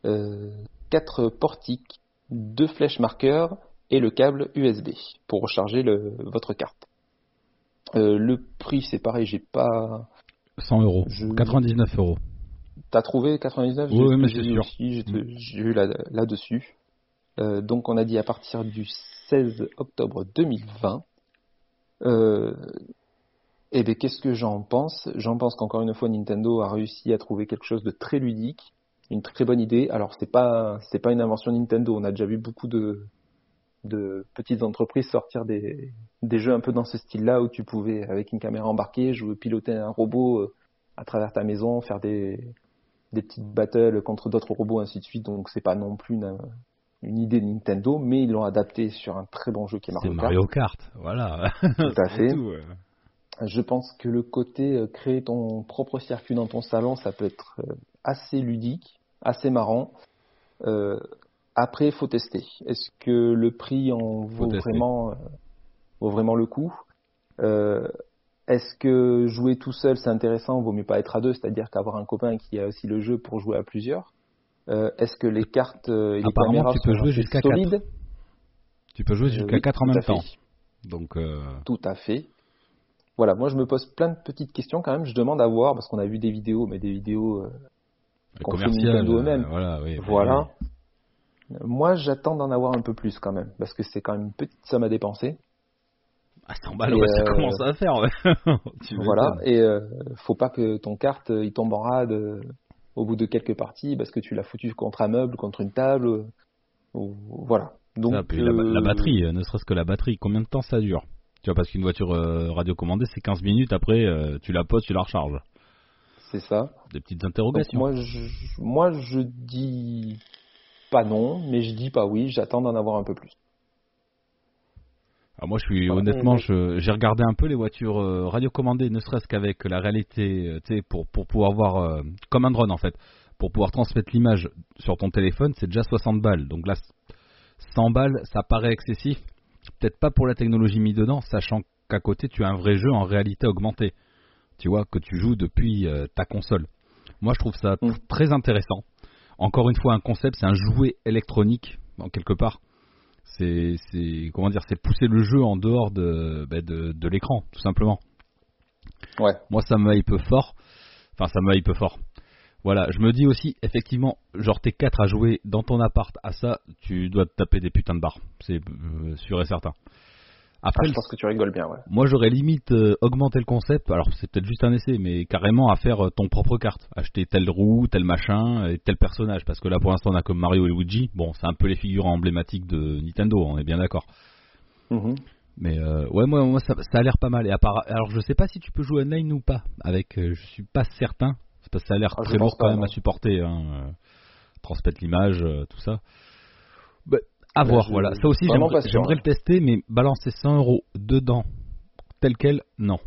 B: euh, quatre portiques, deux flèches marqueurs et le câble USB pour recharger le, votre carte. Euh, le prix, c'est pareil, j'ai pas.
A: 100 euros.
B: Je-
A: 99 euros.
B: T'as trouvé 99
A: Oui, mais c'est
B: vu
A: sûr.
B: aussi, j'ai là- là-dessus. Euh, donc on a dit à partir du 16 octobre 2020. Euh, et bien qu'est-ce que j'en pense? J'en pense qu'encore une fois Nintendo a réussi à trouver quelque chose de très ludique, une très bonne idée. Alors c'est pas c'est pas une invention Nintendo. On a déjà vu beaucoup de de petites entreprises sortir des des jeux un peu dans ce style-là où tu pouvais avec une caméra embarquée jouer piloter un robot euh, à travers ta maison, faire des des petites battles contre d'autres robots, ainsi de suite. Donc c'est pas non plus une, une idée de Nintendo, mais ils l'ont adapté sur un très bon jeu qui est
A: C'est
B: Mario,
A: Mario Kart. Voilà.
B: Kart. Tout à <laughs> fait.
A: tout, ouais.
B: Je pense que le côté euh, créer ton propre circuit dans ton salon, ça peut être euh, assez ludique, assez marrant. Euh, après, il faut tester. Est-ce que le prix en vaut vraiment euh, vaut vraiment le coup? Euh, est-ce que jouer tout seul c'est intéressant, vaut mieux pas être à deux, c'est-à-dire qu'avoir un copain qui a aussi le jeu pour jouer à plusieurs. Euh, est-ce que les cartes et les caméras
A: tu peux
B: sont
A: jouer jusqu'à
B: solides?
A: Tu peux jouer jusqu'à
B: oui,
A: 4 en
B: tout
A: même temps. Donc,
B: Tout à fait. Voilà, moi je me pose plein de petites questions quand même. Je demande à voir parce qu'on a vu des vidéos, mais des vidéos. euh, qu'on fait
A: commercial.
B: Nintendo eux-mêmes.
A: voilà, oui.
B: voilà. Moi, j'attends d'en avoir un peu plus quand même, parce que c'est quand même une petite somme à dépenser.
A: À 100 balles, ouais, ça
B: euh,
A: commence à faire. ouais. <laughs> Tu
B: Voilà, et euh, faut pas que ton carte euh, il tombe en rade au bout de quelques parties parce que tu l'as foutu contre un meuble, contre une table. ou- voilà. Donc
A: Ça, puis la,
B: euh,
A: la batterie, ne serait-ce que la batterie, combien de temps ça dure? Tu vois, parce qu'une voiture euh, radiocommandée, c'est 15 minutes, après, tu la poses, tu la recharges.
B: c'est ça.
A: Des petites
B: Donc,
A: interrogations.
B: moi, je, moi, je dis pas non, mais je dis pas oui. J'attends d'en avoir un peu plus.
A: Alors moi, je suis
B: Voilà.
A: honnêtement, j'ai regardé un peu les voitures euh, radiocommandées, ne serait-ce qu'avec la réalité, euh, tu sais, pour pour pouvoir voir euh, comme un drone en fait, pour pouvoir transmettre l'image sur ton téléphone, c'est déjà 60 balles. Donc là, 100 balles, ça paraît excessif. Peut-être pas pour la technologie mise dedans, sachant qu'à côté, tu as un vrai jeu en réalité augmentée. Tu vois, que tu joues depuis euh, ta console. Moi, je trouve ça
B: Mm.
A: très intéressant. Encore une fois, un concept, c'est un jouet électronique, en quelque part. C'est comment dire c'est pousser le jeu en dehors de bah, de, de l'écran tout simplement.
B: Ouais.
A: moi ça me hype fort. Enfin ça me hype fort. Voilà je me dis aussi effectivement genre t'es 4 à jouer dans ton appart à ça tu dois te taper des putains de barres. C'est euh, sûr et certain
B: Ah, je pense que tu rigoles bien, ouais.
A: moi j'aurais limite euh, augmenté le concept, alors c'est peut-être juste un essai, mais carrément à faire euh, ton propre carte, acheter telle roue, tel machin, et tel personnage, parce que là pour l'instant on a comme Mario et Luigi, bon c'est un peu les figures emblématiques de Nintendo, on est bien d'accord.
B: Mhm.
A: Mais euh, ouais moi, moi ça, ça a l'air pas mal, et à part- alors je sais pas si tu peux jouer online ou pas, avec, euh, je suis pas certain, c'est parce que ça a l'air
B: Ah,
A: très lourd quand
B: pas,
A: même
B: non.
A: à supporter, hein, euh, transmettre l'image, euh, tout ça. Bah, à
B: Bah,
A: voir,
B: je-
A: voilà. Ça aussi, j'aimerais
B: hein.
A: le tester, mais balancer 100 euros dedans, tel quel, non.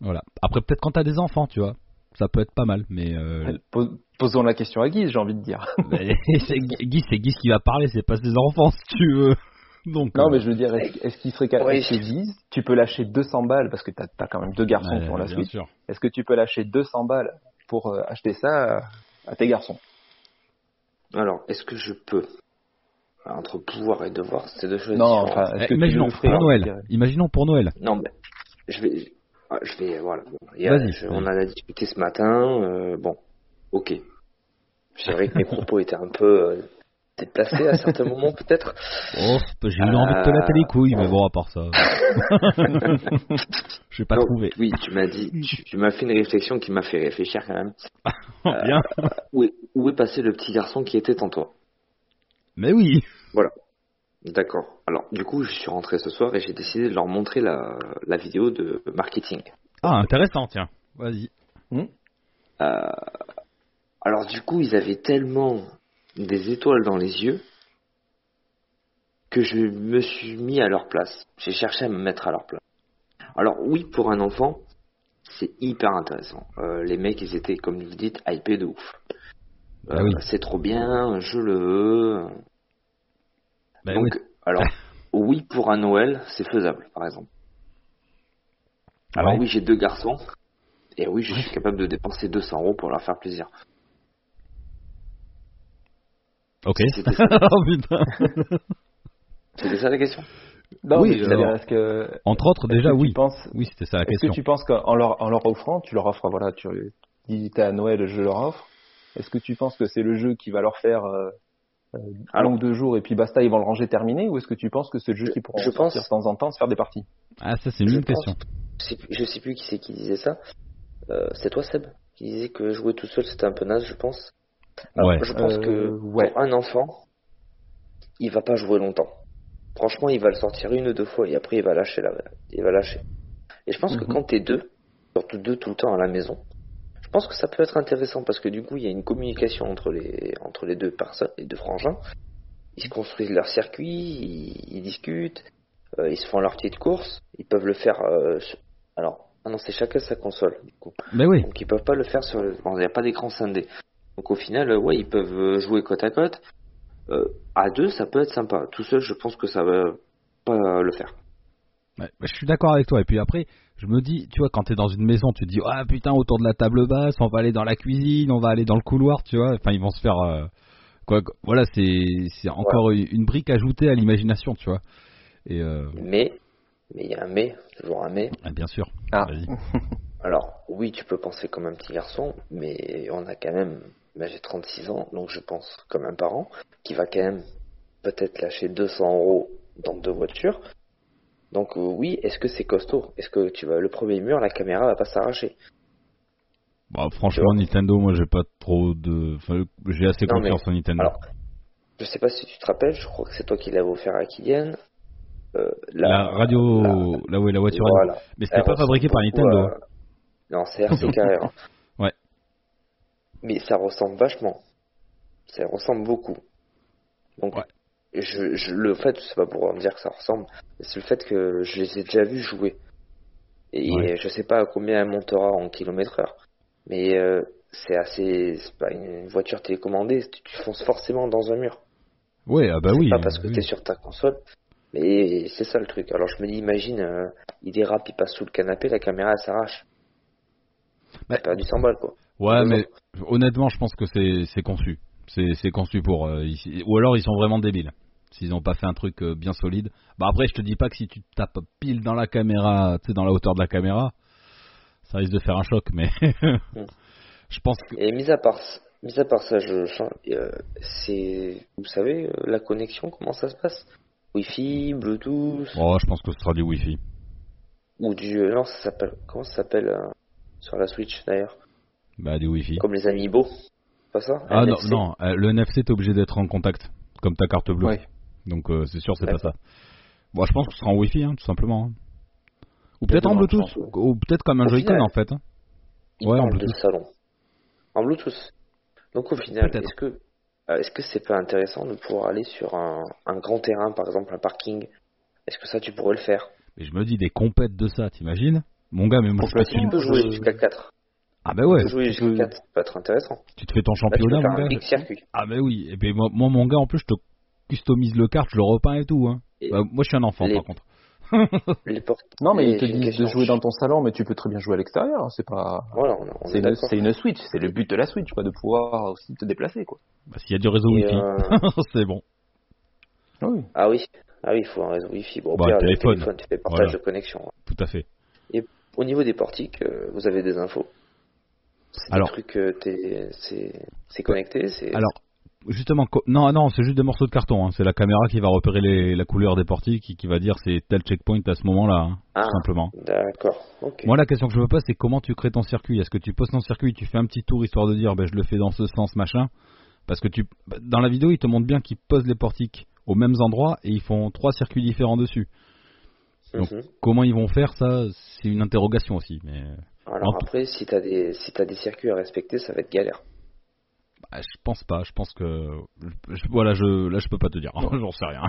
A: Voilà. Après, peut-être quand t'as des enfants, tu vois, ça peut être pas mal, mais euh,
B: Pos- Posons la question à Guise, j'ai envie de dire. <laughs>
A: c'est Guy, c'est Guy qui va parler, c'est pas ses enfants, si tu veux. <laughs> Donc,
B: Non,
A: euh,
B: mais je veux dire, est-ce est-ce qu'il serait capable
C: Oui.
B: Guise, tu peux lâcher 200 balles parce que t'as as quand même deux garçons
A: ouais,
B: qui ont la
A: sûr.
B: Est-ce que tu peux lâcher 200 balles pour euh, acheter ça à, à tes garçons?
C: Alors, est-ce que je peux? Entre pouvoir et devoir, c'est deux choses
B: Non,
C: différentes.
B: enfin, est-ce
A: Eh,
B: que tu
A: imaginons pour Noël. Imaginons pour Noël.
C: Non, mais je vais, ah, je vais, voilà. Il y a- je- on en a discuté ce matin. euh, bon, ok. C'est vrai que mes <laughs> propos étaient un peu euh, déplacés à certains moments, peut-être.
A: Oh, j'ai eu envie de te latter les couilles, mais bon, à part ça. <laughs> Je vais pas
C: Donc,
A: trouvé.
C: Oui, tu m'as dit, tu, tu m'as fait une réflexion qui m'a fait réfléchir quand même. <laughs>
A: Bien.
C: Où est, où est passé le petit garçon qui était en toi
A: Mais oui.
C: D'accord. Alors, du coup, je suis rentré ce soir et j'ai décidé de leur montrer la, la vidéo de marketing.
A: Ah, intéressant, tiens. Vas-y.
B: Hmm
C: Euh, alors du coup, ils avaient tellement des étoiles dans les yeux que je me suis mis à leur place. J'ai cherché à me mettre à leur place. Alors oui, pour un enfant, c'est hyper intéressant. Euh, les mecs, ils étaient, comme vous dites, hypés de ouf.
A: Bah
C: Euh,
A: oui.
C: C'est trop bien, je le veux.
A: Bah
C: Donc,
A: oui.
C: alors, <laughs> oui, pour un Noël, c'est faisable, par exemple. Alors
A: Ah Ouais.
C: oui, j'ai deux garçons. Et oui, je suis capable de dépenser 200 euros pour leur faire plaisir.
A: Ok.
C: C'était ça, <laughs>
A: oh <laughs>
C: c'était ça la question?
B: Non,
A: Oui,
B: est-ce que
A: Entre autres,
B: est-ce
A: déjà,
B: que
A: oui.
B: penses-
A: Oui, c'était ça la
B: Est-ce
A: question.
B: que tu penses qu'en leur, en leur offrant, tu leur offres, voilà, tu dis t'es à Noël, je leur offre. Est-ce que tu penses que c'est le jeu qui va leur faire euh, euh, un
C: Alors-
B: ou deux jours et puis basta, ils vont le ranger terminé, ou est-ce que tu penses que c'est le jeu qui pourront
C: je pense-
B: de temps en temps, se faire des parties?
A: Ah, ça, c'est une
C: Je
A: question.
C: pense- Je sais, plus- je sais plus qui c'est qui disait ça. Euh, c'est toi Seb qui disait que jouer tout seul c'était un peu naze, je pense. Alors,
A: Ouais.
C: Je pense
B: Euh,
C: que
B: ouais.
C: pour un enfant, il va pas jouer longtemps. Franchement, il va le sortir une ou deux fois et après il va lâcher la, il va lâcher. Et je pense que
B: Mhm.
C: quand t'es deux, surtout deux tout le temps à la maison, pense que ça peut être intéressant parce que du coup il y a une communication entre les entre les deux personnes, les deux frangins. Ils se construisent leur circuit, ils, ils discutent, euh, ils se font leur petite course. Ils peuvent le faire. euh, sur- Alors, ah non, c'est chacun sa console. Du coup.
A: Mais oui.
C: Donc ils peuvent pas le faire sur. bon, Il n'y a pas d'écran scindé. Donc au final, euh, ouais, ils peuvent jouer côte à côte. Euh, à deux, ça peut être sympa. Tout seul, je pense que ça va pas le faire.
A: Ouais, bah, je suis d'accord avec toi. Et puis après, je me dis, tu vois, quand t'es dans une maison, tu te dis, ah putain, autour de la table basse, on va aller dans la cuisine, on va aller dans le couloir, tu vois. Enfin, ils vont se faire. euh, quoi, voilà, c'est encore une une brique ajoutée à l'imagination, tu vois. Et euh,
C: Mais, mais il y a un mais, toujours un mais.
A: ah, bien sûr.
B: Ah. <laughs>
C: Alors, oui, tu peux penser comme un petit garçon, mais on a quand même, ben, j'ai 36 ans, donc je pense comme un parent qui va quand même peut-être lâcher 200 euros dans deux voitures. Donc euh, oui, est-ce que c'est costaud? Est-ce que tu vas le premier mur, la caméra va pas s'arracher?
A: Bon, franchement, Nintendo, moi, j'ai pas trop de. Enfin, j'ai assez
C: Non, mais-
A: confiance en Nintendo.
C: Alors, je sais pas si tu te rappelles, je crois que c'est toi qui l'avais offert à Kylian. Euh,
A: la, radio,
C: la-
A: là où est la voiture.
C: Voilà.
A: Mais c'était pas fabriqué par Nintendo.
C: à- Non, c'est RC Carrera. <laughs>
A: Ouais.
C: Mais ça ressemble vachement. Ça ressemble beaucoup. Donc,
A: Ouais.
C: Je, je, le fait, c'est pas pour dire que ça ressemble, c'est le fait que je les ai déjà vus jouer. Et
A: Ouais.
C: je sais pas à combien elle montera en kilomètre heure. Mais euh, c'est assez. C'est pas une voiture télécommandée, tu, tu fonces forcément dans un mur.
A: Ouais, ah bah
C: C'est
A: oui.
C: pas parce que
A: oui.
C: t'es sur ta console. Mais c'est ça le truc. Alors je me dis, imagine, euh, il dérape, il passe sous le canapé, la caméra elle s'arrache.
A: Bah,
C: T'as perdu 100 balles quoi.
A: Ouais, mais honnêtement, je pense que c'est c'est conçu. C'est c'est conçu pour. euh, Ou alors ils sont vraiment débiles. S'ils n'ont pas fait un truc euh, bien solide. Bah après, je te dis pas que si tu tapes pile dans la caméra, tu sais, dans la hauteur de la caméra, ça risque de faire un choc. Mais <laughs> je pense que.
C: Et mis à part, mis à part ça, je euh, c'est, vous savez, euh, la connexion, comment ça se passe? Wi-Fi, Bluetooth,
A: Oh, je pense que ce sera du Wi-Fi.
C: ou du. euh, Non, ça s'appelle. Comment ça s'appelle euh, sur la Switch d'ailleurs?
A: Bah du Wi-Fi.
C: Comme les Amiibo. Pas ça?
A: Ah non,
C: NFC?
A: non, euh, le NFC t'es obligé d'être en contact, comme ta carte bleue.
B: Oui.
A: Donc euh, c'est sûr, c'est pas ça. Bon, je pense que ce sera en Wi-Fi, hein, tout simplement. hein. Ou peut-être en Bluetooth, ou peut-être comme un Joy-Con en fait. hein. Ouais, en
C: de
A: Bluetooth.
C: salon. En Bluetooth. Donc au final, est-ce que euh, est-ce que c'est pas intéressant de pouvoir aller sur un, un grand terrain, par exemple un parking? Est-ce que ça tu pourrais le faire?
A: Mais je me dis des compètes de ça, t'imagines? Mon gars, mais moi je
C: Tu peux jouer jusqu'à 4.
A: Ah bah ouais,
C: Tu peux jouer jusqu'à
B: peux-
C: 4, ça peut être intéressant.
A: tu te fais ton
C: Là, tu peux
A: championnat,
C: faire
A: mon
C: un
A: gars.
C: big circuit.
A: Ah bah oui, et moi, moi, mon gars, en plus, je te customise le kart, je le repeins et tout. Hein.
C: Et
A: Bah, moi je suis un enfant
C: les-
A: par contre. <laughs>
C: Les portes.
B: Non, mais
C: Et
B: ils te disent de jouer dans ton salon, mais tu peux très bien jouer à l'extérieur. hein, C'est pas.
C: Voilà,
B: C'est
C: est
B: une, Switch, c'est le but de la Switch, quoi, de pouvoir aussi te déplacer, quoi.
A: Bah, S'il y a du réseau
C: Et,
A: Wi-Fi,
C: euh, <laughs>
A: c'est bon.
B: Oui.
C: Ah oui, ah oui, il faut un réseau Wi-Fi. Bon,
A: Bah,
C: pire,
A: téléphone.
C: tu fais partage
A: Voilà.
C: de connexion.
A: Tout à fait.
C: Au niveau des portiques, euh, vous avez des infos? C'est
A: Alors-
C: des trucs, euh, c'est connecté,
A: Alors, justement, non, non, c'est juste des morceaux de carton. hein. C'est la caméra qui va repérer les, la couleur des portiques et qui va dire c'est tel checkpoint à ce moment-là, hein,
C: Ah.
A: tout simplement.
C: D'accord.
A: Moi, la question que je me pose, c'est comment tu crées ton circuit? Est-ce que tu poses ton circuit, tu fais un petit tour histoire de dire, ben, je le fais dans ce sens, machin? Parce que tu, dans la vidéo, ils te montrent bien qu'ils posent les portiques aux mêmes endroits et ils font trois circuits différents dessus. donc-
C: Mhm.
A: Comment ils vont faire ça? C'est une interrogation aussi. Mais
C: Alors
A: en-
C: après, si des si t'as des circuits à respecter, ça va être galère.
A: Bah, je pense pas. Je pense que, je- voilà, je, là, je peux pas te dire. <laughs> J'en sais rien.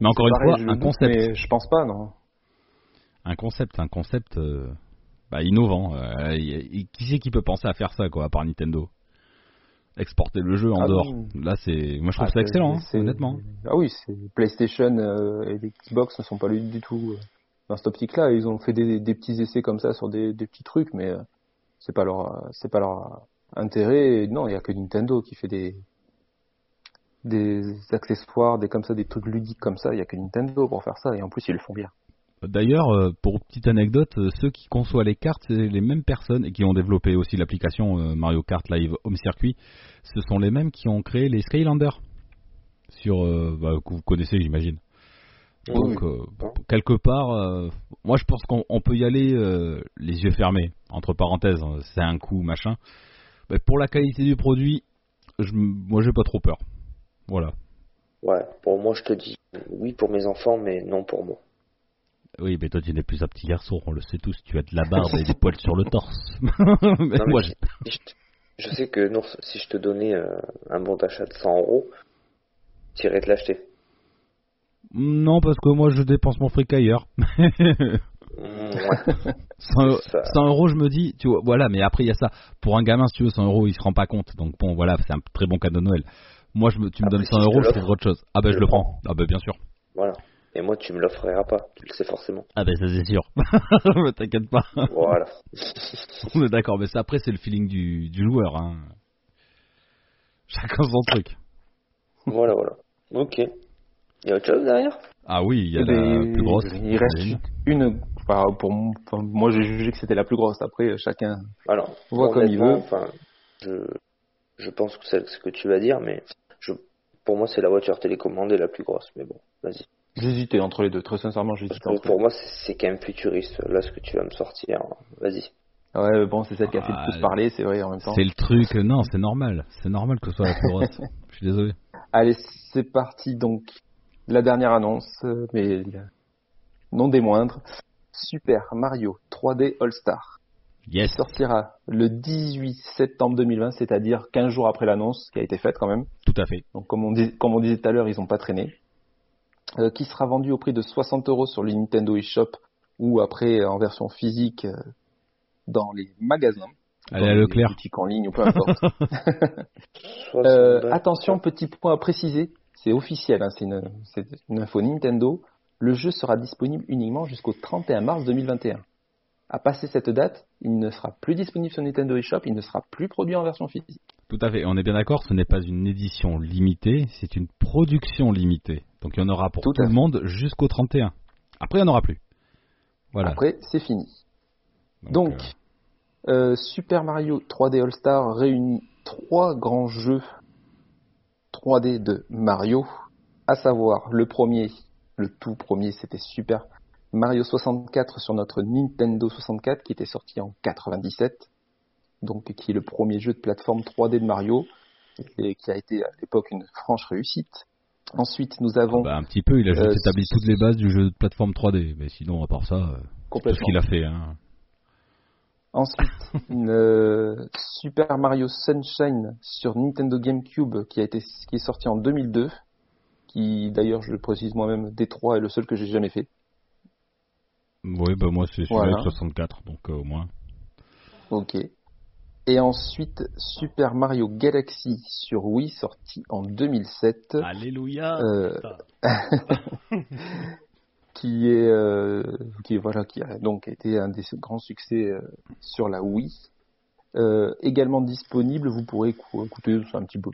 A: Mais encore une
B: Pareil,
A: fois, un
B: doute,
A: concept,
B: Mais je pense pas, non.
A: un concept, un concept euh, bah, innovant. Euh, y- y- qui c'est qui peut penser à faire ça, quoi, à part Nintendo? Exporter le jeu en
B: Ah
A: dehors. Là, c'est, moi, je trouve
B: Ah,
A: ça excellent, hein, honnêtement.
B: Ah oui, c'est PlayStation euh, et Xbox ne sont pas du tout dans cette optique-là. Ils ont fait des, des petits essais comme ça sur des, des petits trucs, mais c'est pas leur c'est pas leur intérêt. Non, il y a que Nintendo qui fait des des accessoires, des comme ça, des trucs ludiques comme ça. Il y a que Nintendo pour faire ça et en plus ils le font bien.
A: D'ailleurs, euh, pour petite anecdote, euh, ceux qui conçoivent les cartes, c'est les mêmes personnes et qui ont développé aussi l'application euh, Mario Kart Live Home Circuit. Ce sont les mêmes qui ont créé les Skylanders sur bah, que vous connaissez, j'imagine.
C: Oui,
A: Donc euh, quelque part, euh, moi je pense qu'on on peut y aller euh, les yeux fermés. Entre parenthèses, hein, c'est un coup machin. Mais pour la qualité du produit, je, moi j'ai pas trop peur. Voilà.
C: Ouais, pour moi je te dis oui pour mes enfants, mais non pour moi.
A: Oui, mais toi tu n'es plus un petit garçon, on le sait tous. Tu as de la barbe et <laughs> des poils sur le torse. <laughs> mais
C: Non,
A: moi,
C: je, je sais que Nours, si je te donnais euh, un bon d'achat de 100 euros, tu irais te l'acheter.
A: Non, parce que moi je dépense mon fric ailleurs. <laughs>
C: Mm, ouais. <laughs>
A: 100, eu-
C: Ça-
A: 100 euros, je me dis, tu vois, voilà, mais après il y a ça. Pour un gamin, si tu veux, 100 euros, il se rend pas compte. Donc bon, voilà, c'est un très bon cadeau de Noël. Moi, je me, tu me
C: Après,
A: donnes
C: si
A: 100
C: je te
A: euros, je trouve autre chose. Ah ben
C: je
A: je
C: le
A: prends. Ah ben bien sûr.
C: Voilà. Et moi, tu me l'offriras pas, tu le sais forcément.
A: Ah ben ça c'est sûr. <laughs> T'inquiète pas.
C: Voilà. <laughs>
A: On est d'accord, mais ça après c'est le feeling du, du joueur. Hein. Chacun son truc.
C: voilà, voilà. Ok. Il y a autre chose derrière?
A: Ah oui, il y a
B: Eh
A: la
B: ben,
A: plus grosse.
B: Il reste une. Enfin, pour enfin, moi, j'ai jugé que c'était la plus grosse. Après, chacun.
C: Alors,
B: Voit comme il veut.
C: Enfin, je, je pense que c'est ce que tu vas dire, mais je, pour moi, c'est la voiture télécommandée la plus grosse. Mais bon, vas-y.
B: J'hésitais entre les deux. Très sincèrement, j'hésitais
C: Pour,
B: entre
C: pour moi, c'est quand même futuriste. Là, ce que tu vas me sortir, vas-y.
B: Ouais, bon, c'est celle qui a fait
A: Ah,
B: le plus parler, c'est vrai en même temps.
A: C'est le truc, non, c'est normal. C'est normal que ce soit la plus grosse. <laughs> Je suis désolé.
B: Allez, c'est parti donc. La dernière annonce, euh, mais non des moindres. Super Mario 3D All Star
A: Yes.
B: sortira le 18 septembre 2020, c'est-à-dire 15 jours après l'annonce qui a été faite quand même.
A: Tout à fait.
B: Donc comme on, dis- comme on disait tout à l'heure, ils n'ont pas traîné. Euh, qui sera vendu au prix de 60 euros sur le Nintendo eShop ou après en version physique euh, dans les magasins.
A: Allez
B: dans
A: à
B: les
A: Leclerc.
B: boutiques en ligne ou peu importe.
C: 60 <laughs>
B: Euh, attention, petit point à préciser, c'est officiel, hein, c'est une, c'est une info Nintendo. Le jeu sera disponible uniquement jusqu'au 31 mars 2021. À passer cette date, il ne sera plus disponible sur Nintendo eShop, il ne sera plus produit en version physique.
A: Tout à fait. On est bien d'accord, ce n'est pas une édition limitée, c'est une production limitée. Donc il y en aura pour
B: Tout
A: le monde jusqu'au 31. Après, il n'y en aura plus. Voilà.
B: Après, c'est fini. Donc, euh, Super Mario 3D All Star réunit trois grands jeux 3D de Mario, à savoir le premier, le tout premier, c'était Super Mario 64 sur notre Nintendo 64 qui était sorti en 97, donc qui est le premier jeu de plateforme 3D de Mario et qui a été à l'époque une franche réussite. Ensuite, nous avons
A: Bah, un petit peu, il a juste
B: Euh,
A: établi toutes les bases du jeu de plateforme 3D. Mais sinon, à part ça, euh, tout ce qu'il a fait. Hein.
B: Ensuite, <laughs> une, euh, Super Mario Sunshine sur Nintendo GameCube qui a été qui est sorti en 2002, qui d'ailleurs je le précise moi-même, D3 est le seul que j'ai jamais fait.
A: Oui, bah moi c'est celui
B: Voilà.
A: avec 64, donc euh, au moins.
B: Ok. Et ensuite Super Mario Galaxy sur Wii sorti en 2007,
A: Alléluia
B: euh, <laughs> qui est euh, qui voilà qui a donc été un des grands succès euh, sur la Wii. Euh, également disponible, vous pourrez c'est un petit peu,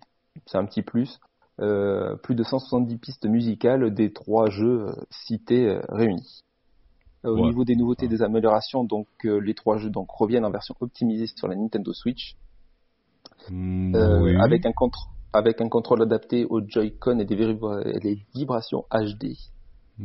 B: c'est un petit plus, euh, plus de 170 pistes musicales des trois jeux cités euh, réunis. Euh, Au
A: Ouais.
B: niveau des nouveautés, des améliorations, donc les trois jeux donc reviennent en version optimisée sur la Nintendo Switch,
A: Mm,
B: euh,
A: oui.
B: avec un contre avec un contrôle adapté aux Joy-Con et des vibra- et des vibrations HD.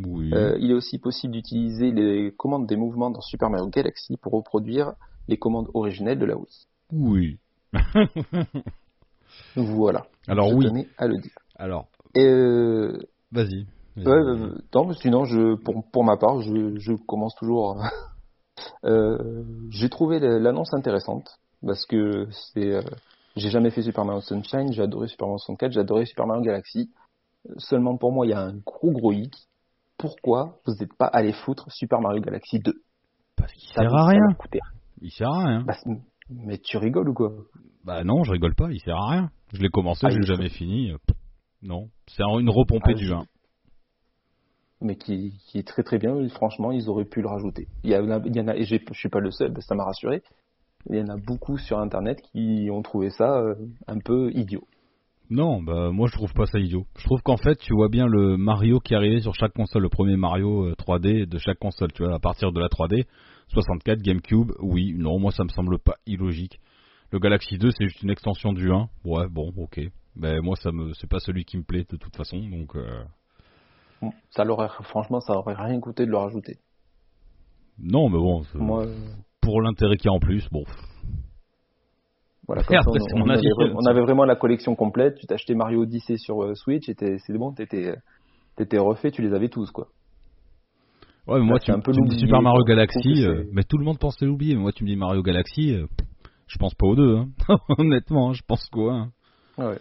A: Oui.
B: Euh, il est aussi possible d'utiliser les commandes des mouvements dans Super Mario Galaxy pour reproduire les commandes originelles de la Wii.
A: Oui. <laughs>
B: Voilà.
A: Alors
B: je
A: oui.
B: à le dire.
A: Alors,
B: Et euh,
A: vas-y.
B: Ouais, euh, non, sinon, je, pour, pour ma part, je, je commence toujours. <laughs> euh, j'ai trouvé l'annonce intéressante parce que c'est, euh, j'ai jamais fait Super Mario Sunshine, j'ai adoré Super Mario 64, j'ai adoré Super Mario Galaxy. Seulement pour moi, il y a un gros gros hic. Pourquoi vous n'êtes pas allé foutre Super Mario Galaxy 2
A: Parce qu'il sert à rien. Il sert à rien.
B: Bah, mais tu rigoles ou quoi?
A: Bah non, je rigole pas, il sert à rien. Je l'ai commencé,
B: Ah,
A: je l'ai jamais fini. Euh, Non, c'est un- une repompée
B: Ah,
A: du
B: je-
A: 1.
B: mais qui, qui est très très bien. Franchement, ils auraient pu le rajouter. Il y, a, il y en a, et je suis pas le seul, ça m'a rassuré. Il y en a beaucoup sur Internet qui ont trouvé ça euh, un peu idiot.
A: Non, bah moi je trouve pas ça idiot. Je trouve qu'en fait, tu vois bien le Mario qui arrivait sur chaque console, le premier Mario euh, 3D de chaque console, tu vois, à partir de la 3D, 64, GameCube, oui, non, moi ça me semble pas illogique. Le Galaxy 2, c'est juste une extension du 1. Ouais, bon, OK. Mais moi ça me c'est pas celui qui me plaît de toute façon, donc euh,
B: Ça leur aurait- franchement, ça aurait rien coûté de le rajouter.
A: non, mais bon,
B: Moi,
A: pour l'intérêt qu'il y a en plus, bon.
B: voilà, ça, on, avait, on vraiment la collection complète. Tu t'achetais Mario Odyssey sur euh, Switch, et c'est bon, t'étais t'étais refait, tu les avais tous quoi.
A: Ouais, mais moi tu,
B: c'est un peu
A: tu me dis Super Mario Galaxy, euh, mais tout le monde pensait l'oublier, moi tu me dis Mario Galaxy, euh, je pense pas aux deux, hein. <laughs> honnêtement, hein, je pense quoi. hein.
B: Ouais.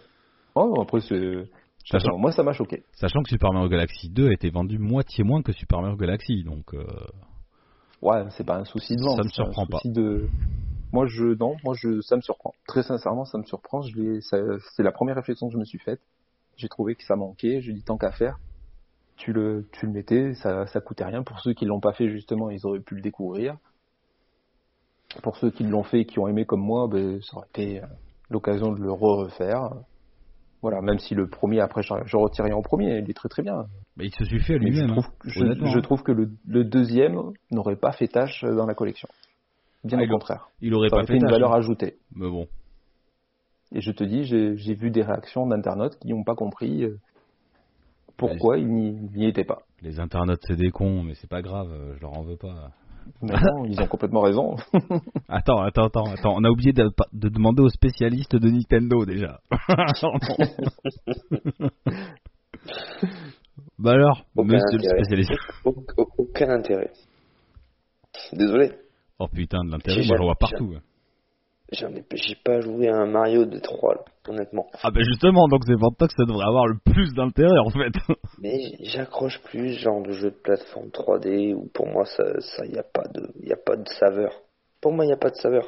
B: Oh, après, c'est.
A: Sachant,
B: Moi, ça m'a choqué.
A: sachant que Super Mario Galaxy 2 a été vendu moitié moins que Super Mario Galaxy, donc euh,
B: Ouais, c'est pas un souci de vente.
A: Ça me surprend pas.
B: De... Moi, je non, moi je, ça me surprend. Très sincèrement, ça me surprend. Je c'est la première réflexion que je me suis faite. J'ai trouvé que ça manquait. J'ai dit tant qu'à faire, tu le, tu le mettais, ça, ça coûtait rien. Pour ceux qui l'ont pas fait justement, ils auraient pu le découvrir. Pour ceux qui l'ont fait et qui ont aimé comme moi, ben, ça aurait été euh, l'occasion de le refaire. Voilà, même si le premier, après, je, je retirais en premier, il est très très bien.
A: Mais il se suffit à
B: je
A: lui-même.
B: trouve,
A: hein,
B: je,
A: hein.
B: trouve que le, le deuxième n'aurait pas fait tâche dans la collection. Bien
A: Ah,
B: au
A: il-
B: contraire.
A: Il aurait
B: Ça
A: pas
B: aurait
A: fait
B: fait une valeur
A: hein.
B: ajoutée.
A: Mais bon.
B: Et je te dis, j'ai vu des réactions d'internautes qui n'ont pas compris euh, pourquoi ils n'y ils n'y étaient pas.
A: Les internautes, c'est des cons, mais c'est pas grave, euh, je leur en veux pas.
B: Mais non, ils ont complètement raison. <laughs>
A: Attends, attends, attends, attends. On a oublié de, de demander aux spécialistes de Nintendo déjà. <laughs> bah alors,
C: Aucun
A: monsieur le
C: intérêt.
A: spécialiste.
C: Au- au- Aucun intérêt. Désolé.
A: Oh putain, de l'intérêt, moi j'en vois partout.
C: J'en ai, j'ai pas joué à un Mario de 3, là, honnêtement.
A: Ah bah justement, donc c'est pour ça que ça devrait avoir le plus d'intérêt en fait. <laughs>
C: Mais j'accroche plus ce genre de jeu de plateforme 3D où pour moi ça, ça y a pas de, y a pas de saveur. Pour moi, y a pas de saveur.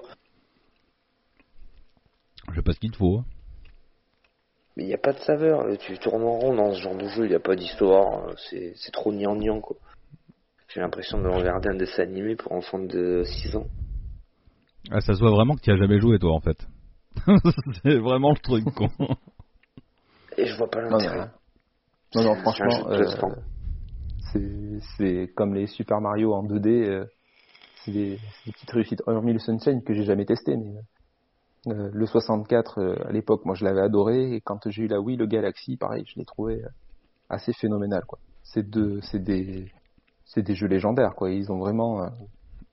A: Je sais pas ce qu'il te faut. hein.
C: Mais y a pas de saveur. Tu tournes en rond dans ce genre de jeu, y a pas d'histoire. C'est, c'est trop gnangnan quoi. J'ai l'impression de regarder un dessin animé pour enfants de 6 ans.
A: Ah, ça se voit vraiment que tu as jamais joué toi en fait. <laughs> c'est vraiment le truc con.
C: Et je vois pas l'intérêt.
B: non, non, franchement, euh, c'est c'est comme les Super Mario en 2D. euh, c'est des, des petites réussites. Hormis le Sunshine que j'ai jamais testé, mais euh, le 64 euh, à l'époque, moi je l'avais adoré. Et quand j'ai eu la Wii, le Galaxy, pareil, je l'ai trouvé assez phénoménal. quoi. C'est de, c'est des, c'est des jeux légendaires. quoi. Ils ont vraiment, euh,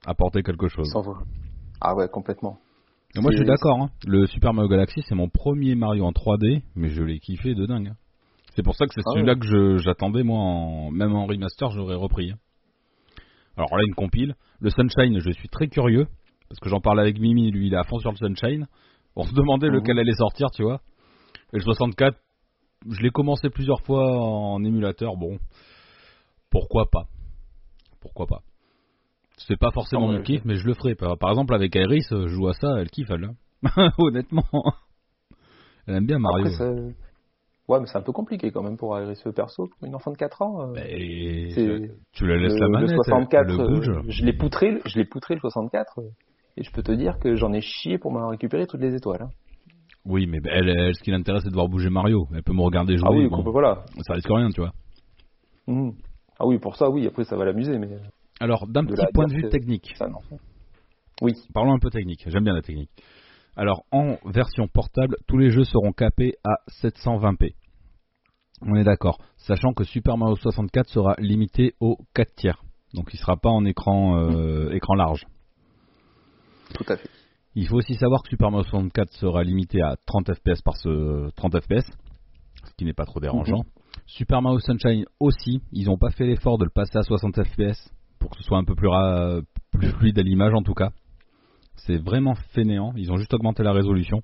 A: Apporter quelque chose.
B: ils sont ah ouais, complètement.
A: Et moi je suis d'accord, hein. le Super Mario Galaxy c'est mon premier Mario en 3D, mais je l'ai kiffé de dingue. hein. C'est pour ça que c'est
B: Ah
A: celui-là
B: ouais.
A: que j'attendais moi, en, même en remaster j'aurais repris. hein. Alors là une compile, le Sunshine je suis très curieux, parce que j'en parle avec Mimi, lui il est à fond sur le Sunshine. On se demandait
B: Mhm.
A: lequel allait sortir, tu vois. Et le 64, je l'ai commencé plusieurs fois en émulateur, bon, pourquoi pas? Pourquoi pas? C'est pas forcément mon kiff, mais je le ferai. Par, exemple, avec Iris, euh, je joue à ça, elle kiffe, elle. hein. <laughs> Honnêtement. Elle aime bien Mario.
B: Après, ouais, mais c'est un peu compliqué quand même pour ce perso. Une enfant de 4 ans. euh,
A: Et tu la laisses
B: le,
A: la manette,
B: 64,
A: elle, le bouge.
B: euh, je l'ai poutré, je l'ai poutré le 64, euh, et je peux te dire que j'en ai chié pour m'en récupérer toutes les étoiles. hein.
A: Oui, mais elle, elle, ce qui l'intéresse, c'est de voir bouger Mario. Elle peut me regarder jouer.
B: ah oui,
A: bon,
B: compl- voilà.
A: ça risque rien, tu vois.
B: Mhm. Ah oui, pour ça, oui. Après, ça va l'amuser, mais
A: Alors, d'un petit point de vue
B: que-
A: technique,
B: ça. Oui.
A: parlons un peu technique. J'aime bien la technique. Alors, en version portable, tous les jeux seront capés à 720p. On est d'accord. Sachant que Super Mario 64 sera limité aux 4 tiers. Donc, il sera pas en écran, euh, écran large.
B: Tout à fait.
A: Il faut aussi savoir que Super Mario 64 sera limité à 30 FPS par ce 30 FPS, ce qui n'est pas trop dérangeant. Super Mario Sunshine aussi, ils n'ont pas fait l'effort de le passer à 60 FPS pour que ce soit un peu plus, ra- plus fluide à l'image en tout cas. C'est vraiment fainéant, ils ont juste augmenté la résolution.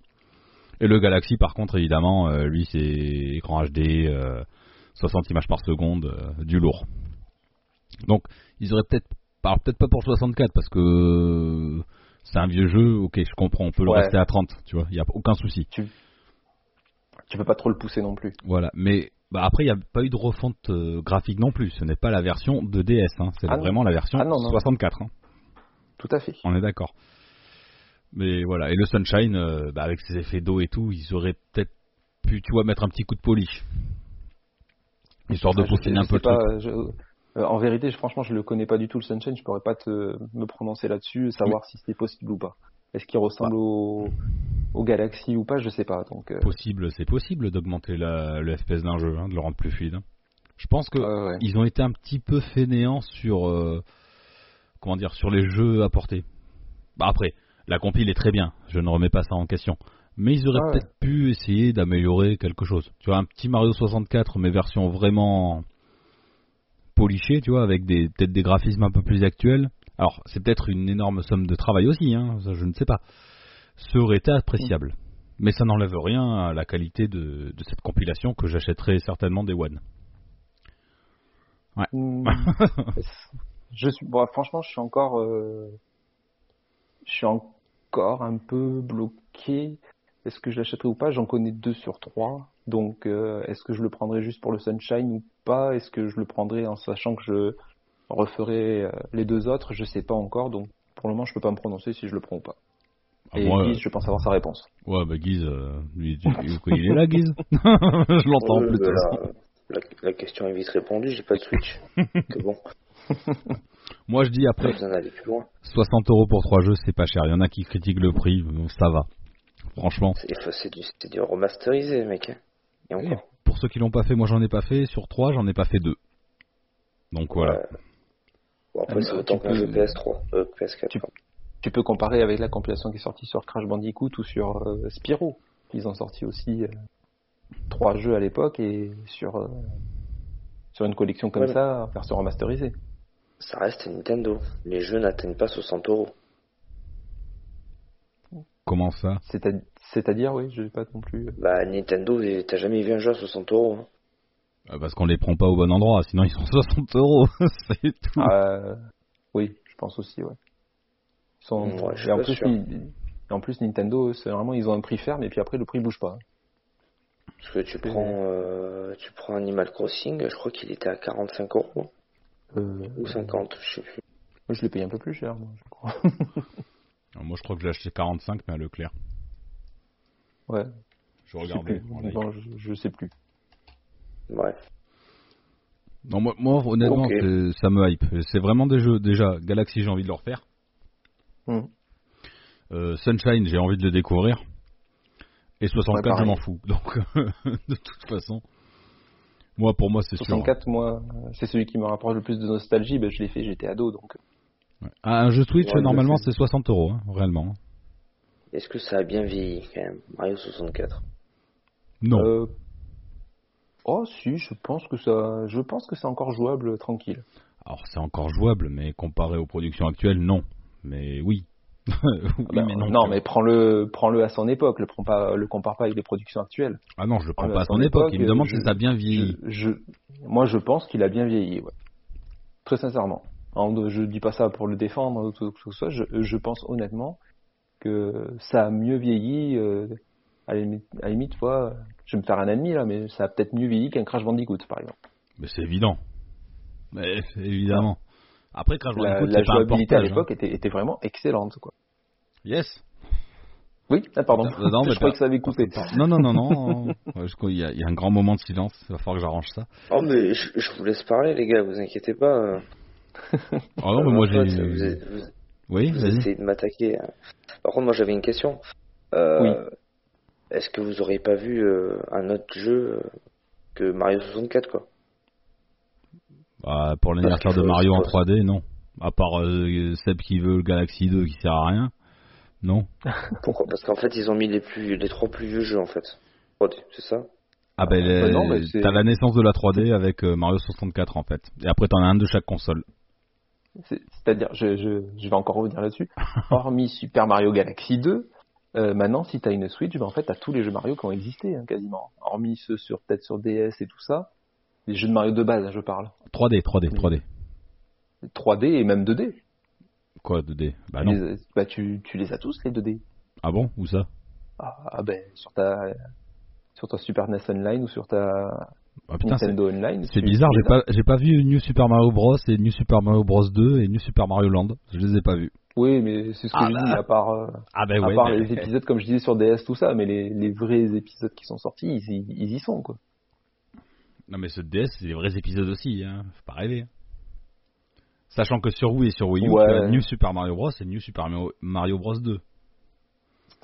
A: Et le Galaxy par contre évidemment, euh, lui c'est écran HD, euh, 60 images par seconde, euh, du lourd. Donc ils auraient peut-être, alors peut-être pas pour 64 parce que c'est un vieux jeu, ok je comprends, on peut le rester à 30, tu vois, il n'y a aucun souci.
B: Tu peux pas trop le pousser non plus.
A: Voilà, mais bah, après, il n'y a pas eu de refonte euh, graphique non plus. Ce n'est pas la version de DS, hein. c'est
B: Ah
A: vraiment la version
B: Ah non, non.
A: 64. hein.
B: Tout à fait.
A: On est d'accord. Mais voilà, et le Sunshine, euh, bah, avec ses effets d'eau et tout, ils auraient peut-être pu, tu vois, mettre un petit coup de polish. Histoire de
B: Ah,
A: peaufiner un peu le truc.
B: pas, je- euh, en vérité, je- franchement, je le connais pas du tout le Sunshine. Je pourrais pas te me prononcer là-dessus, savoir si c'est possible ou pas. Est-ce qu'il ressemble au, au Galaxy ou pas? Je sais pas. Donc, euh,
A: Possible, c'est possible d'augmenter le FPS d'un jeu, hein, de le rendre plus fluide. hein. Je pense que
B: ouais,
A: ils ont été un petit peu fainéants sur euh, comment dire sur les jeux apportés. Bah après, la compile est très bien, je ne remets pas ça en question. Mais ils auraient
B: Ah ouais.
A: peut-être pu essayer d'améliorer quelque chose. Tu vois, un petit Mario 64, mais version vraiment polichée, tu vois, avec peut-être des graphismes un peu plus actuels. Alors, c'est peut-être une énorme somme de travail aussi, hein, ça, je ne sais pas. Ça aurait été appréciable. Mais ça n'enlève rien à la qualité de, de cette compilation que j'achèterai certainement des One.
B: Hmm. <laughs> je suis, bon, franchement, je suis encore, euh, je suis encore un peu bloqué est-ce que je l'achèterai ou pas? J'en connais deux sur trois. Donc, euh, est-ce que je le prendrai juste pour le Sunshine ou pas? Est-ce que je le prendrai en sachant que je referai euh, les deux autres Je sais pas encore. Donc, pour le moment, je peux pas me prononcer si je le prends ou pas.
A: Ah,
B: Et
A: moi,
B: Guise, je pense avoir sa réponse.
A: Ouais, bah Guise, euh, lui, tu- <laughs> il est là, Guise? <laughs> Je l'entends
C: Ouais,
A: plus. de
C: bah, la, la- la question est vite répondue, j'ai pas de Switch. <laughs> que bon,
A: Moi, je dis après,
C: plus loin.
A: 60 euros pour trois jeux, c'est pas cher. Il y en a qui critiquent le prix, ça va. Franchement.
C: C'est du, remasterisé, mec. hein. Et
A: Oui,
C: encore.
A: Pour ceux qui l'ont pas fait, moi j'en ai pas fait. Sur trois, j'en ai pas fait deux. Donc voilà.
C: Bon, après,
B: Euh,
C: c'est
B: tu
C: autant qu'un jeu
B: peux-
C: PS3, euh, PS4.
B: tu- peux comparer avec la compilation qui est sortie sur Crash Bandicoot ou sur euh, Spyro. Ils ont sorti aussi euh, trois jeux à l'époque et sur euh, sur une collection comme
C: Ouais,
B: ça, version remasterisée.
C: Ça reste Nintendo. Les jeux n'atteignent pas 60 euros.
A: Comment ça?
B: C'est-à- C'est-à-dire, oui, je n'ai pas non plus. euh,
C: Bah, Nintendo, t'as jamais vu un jeu à 60 euros. hein.
A: Euh, Parce qu'on les prend pas au bon endroit, sinon ils sont <laughs> 60 euros. <laughs> c'est tout.
B: Euh, oui, je pense aussi, ouais. Ils sont...
C: Ouais,
B: et, en plus,
C: sûr.
B: ni- et en plus, Nintendo, c'est vraiment, ils ont un prix ferme et puis après, le prix bouge pas.
C: Parce que tu prends, euh, tu prends Animal Crossing, je crois qu'il était à 45 euros.
B: Euh,
C: Ou 50, je sais plus.
B: Moi, je l'ai payé un peu plus cher, moi, je crois.
A: Alors, <laughs> moi je crois que j'ai acheté 45, mais à Leclerc.
B: ouais,
A: Je
B: je sais
A: regardais.
B: plus.
A: en live.
B: Non, je, je sais plus.
C: Bref.
A: Non, moi, moi, honnêtement, ça me hype. C'est vraiment des jeux. Déjà, Galaxy, j'ai envie de le refaire.
B: Hmm.
A: Euh, Sunshine, j'ai envie de le découvrir. Et 64,
B: Ouais,
A: je m'en fous. <laughs> Donc, de toute façon, moi, pour moi, c'est sûr.
B: 64, moi, euh, c'est celui qui me rapproche le plus de nostalgie. Ben, je l'ai fait, j'étais ado, donc.
A: Ouais. Ah, un jeu Switch,
C: Ouais,
A: normalement, c'est 60 euros, hein, réellement.
C: Est-ce que ça a bien vieilli quand même Mario 64.
A: Non.
B: Euh, Oh, si, je pense que ça, je pense que c'est encore jouable, tranquille.
A: Alors, c'est encore jouable, mais comparé aux productions actuelles, non. Mais oui. <laughs> oui,
B: Ben,
A: mais non.
B: non, mais prends-le, prends-le à son époque. Le prends pas, le compare pas avec les productions actuelles.
A: Ah non, je le prends
B: Ah,
A: pas à son époque.
B: époque,
A: Il me demande
B: je-
A: si ça a bien vieilli.
B: Je, je- moi, je pense qu'il a bien vieilli, ouais. Très sincèrement. Alors, je dis pas ça pour le défendre ou tout, tout ça. Je, je pense honnêtement que ça a mieux vieilli. euh, à la limite, à la limite, je vais me faire un ennemi là, mais ça a peut-être mieux vieilli qu'un Crash Bandicoot, par exemple.
A: Mais c'est évident. Mais évidemment. Après, Crash
B: La,
A: Bandicoot,
B: la
A: c'est pas un
B: jouabilité à
A: portage. hein.
B: l'époque était, était vraiment excellente, quoi.
A: Yes.
B: Oui, ah, pardon.
A: Non, non, <laughs>
B: je croyais
A: pas-
B: que ça avait coupé.
A: Non, non, non, non. Crois y, a- il y a un grand moment de silence. Il va falloir que j'arrange ça.
C: Oh, mais je, je vous laisse parler, les gars, vous inquiétez pas.
A: Oh non, mais moi j'ai.
C: Vous, vous-
A: Oui,
C: vous essayez de m'attaquer. hein. Par contre, moi j'avais une question. Euh, Est-ce que vous auriez pas vu euh, un autre jeu euh, que Mario 64, quoi?
A: Bah, pour l'anniversaire de Mario en
C: il faut-
A: 3D, non. À part euh, Seb qui veut le Galaxy 2 qui sert à rien. Non. <laughs>
C: Pourquoi? Parce qu'en fait, ils ont mis les plus, les trois plus vieux jeux, en fait. 3D, c'est ça?
A: Ah ben,
B: bah
A: t'as la naissance de la 3D avec euh, Mario 64 en fait. Et après t'en as un de chaque console.
B: C'est- C'est-à-dire, je, je, je vais encore revenir là-dessus. Hormis Super Mario Galaxy 2, euh, maintenant, si tu as une Switch, ben, en fait, tu as tous les jeux Mario qui ont existé, hein, quasiment. Hormis ceux sur peut-être sur DS et tout ça. Les jeux de Mario de base, je parle.
A: 3D, 3D, 3D.
B: 3D et même 2D.
A: Quoi 2D Bah non.
B: les- bah, tu, tu les as tous, les 2D.
A: Ah bon? Où ça?
B: Ah, ah ben, sur ta, sur ta Super NES Online ou sur ta
A: Ah putain,
B: Nintendo Online.
A: c'est bizarre, j'ai pas, j'ai pas vu New Super Mario Bros et New Super Mario Bros 2 et New Super Mario Land. Je les ai pas vus.
B: Oui, mais c'est ce que
A: Ah
B: je
A: bah.
B: dis, à part, euh,
A: Ah ben
B: à part les épisodes, comme je disais, sur DS, tout ça, mais les, les vrais épisodes qui sont sortis, ils, y- ils y sont, quoi.
A: Non mais ce DS, c'est des vrais épisodes aussi, hein. Faut pas rêver. Sachant que sur Wii et sur Wii U,
B: Ouais.
A: New Super Mario Bros et New Super Mario- Mario Bros 2.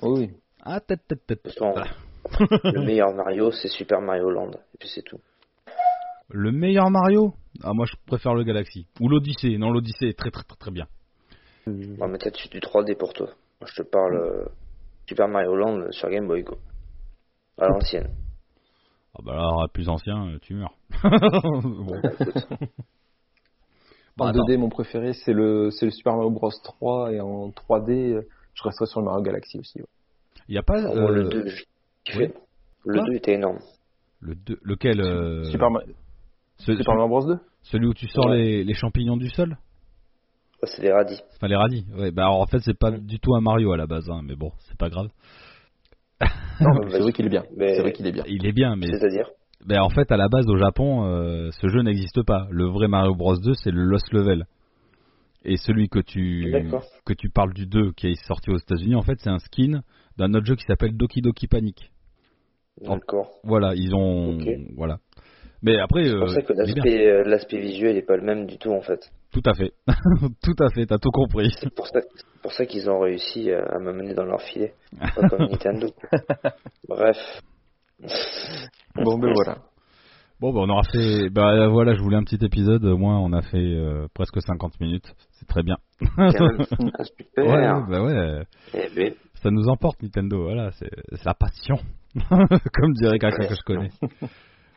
B: Oui.
A: Ah, tête, tête, tête. <laughs>
C: Le meilleur Mario, c'est Super Mario Land. Et puis c'est tout.
A: Le meilleur Mario? Ah, moi je préfère le Galaxy. Ou l'Odyssée. Non, l'Odyssée est très très très très bien.
C: On va mettre du 3D pour toi. Moi, je te parle euh, Super Mario Land sur Game Boy, quoi. À l'ancienne.
A: Ah bah là, plus ancien, euh, tu meurs. <laughs> bon.
C: Bah,
B: en
A: attends.
B: 2D, mon préféré, c'est le, c'est le Super Mario Bros 3, et en 3D, euh, je resterai sur le Mario Galaxy aussi. ouais.
A: Il y a pas euh,
C: le 2, j'ai kiffé. Le
A: Quoi
C: 2 était énorme.
A: le lequel euh,
B: Super, Ma-
A: ce-
B: Super Mario Bros 2
A: celui où tu sors
C: Ouais.
A: les, les champignons du sol?
C: C'est des radis.
A: Enfin les radis. Ouais, bah alors, en fait c'est pas du tout un Mario à la base, hein, mais bon, c'est pas grave.
B: Non, c'est vrai qu'il est bien.
C: Mais-
B: C'est vrai qu'il est bien.
A: Il est bien, mais
C: C'est-à-dire
A: Ben, en fait, à la base, au Japon, euh, ce jeu n'existe pas. Le vrai Mario Bros 2, c'est le Lost Level. Et celui que tu
C: D'accord.
A: que tu parles du 2 qui est sorti aux États-Unis, en fait, c'est un skin d'un autre jeu qui s'appelle Doki Doki Panic.
C: D'accord.
A: Voilà, ils ont voilà. Mais après,
C: C'est
A: euh,
C: pour ça que
A: il est bien.
C: l'aspect euh, l'aspect visuel est pas le même du tout en fait.
A: tout à fait, <laughs> tout à fait, t'as tout compris.
C: C'est pour ça, c'est pour ça qu'ils ont réussi à, à m'amener dans leur filet. Pas comme <laughs> Nintendo. Bref.
B: Bon, ben voilà.
A: Bon, ben, on aura fait. Bah voilà, je voulais un petit épisode. Au moins, on a fait euh, presque 50 minutes. C'est très bien. <laughs>
C: Super.
A: Ouais, bah ouais.
C: Eh ben,
A: Ça nous emporte Nintendo, voilà, c'est c'est la passion, comme dirait quelqu'un que je connais.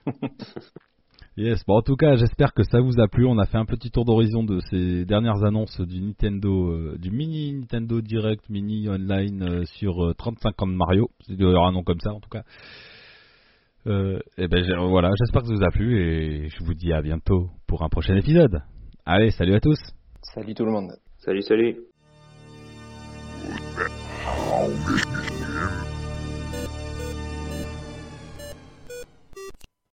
A: <laughs> yes, bon en tout cas j'espère que ça vous a plu. On a fait un petit tour d'horizon de ces dernières annonces du Nintendo, euh, du mini Nintendo Direct, mini online euh, sur euh, 35 ans de Mario. C'est d'ailleurs un nom comme ça en tout cas. et ben voilà, j'espère que ça vous a plu et je vous dis à bientôt pour un prochain épisode. Allez, salut à tous.
B: Salut tout le monde.
C: Salut, salut.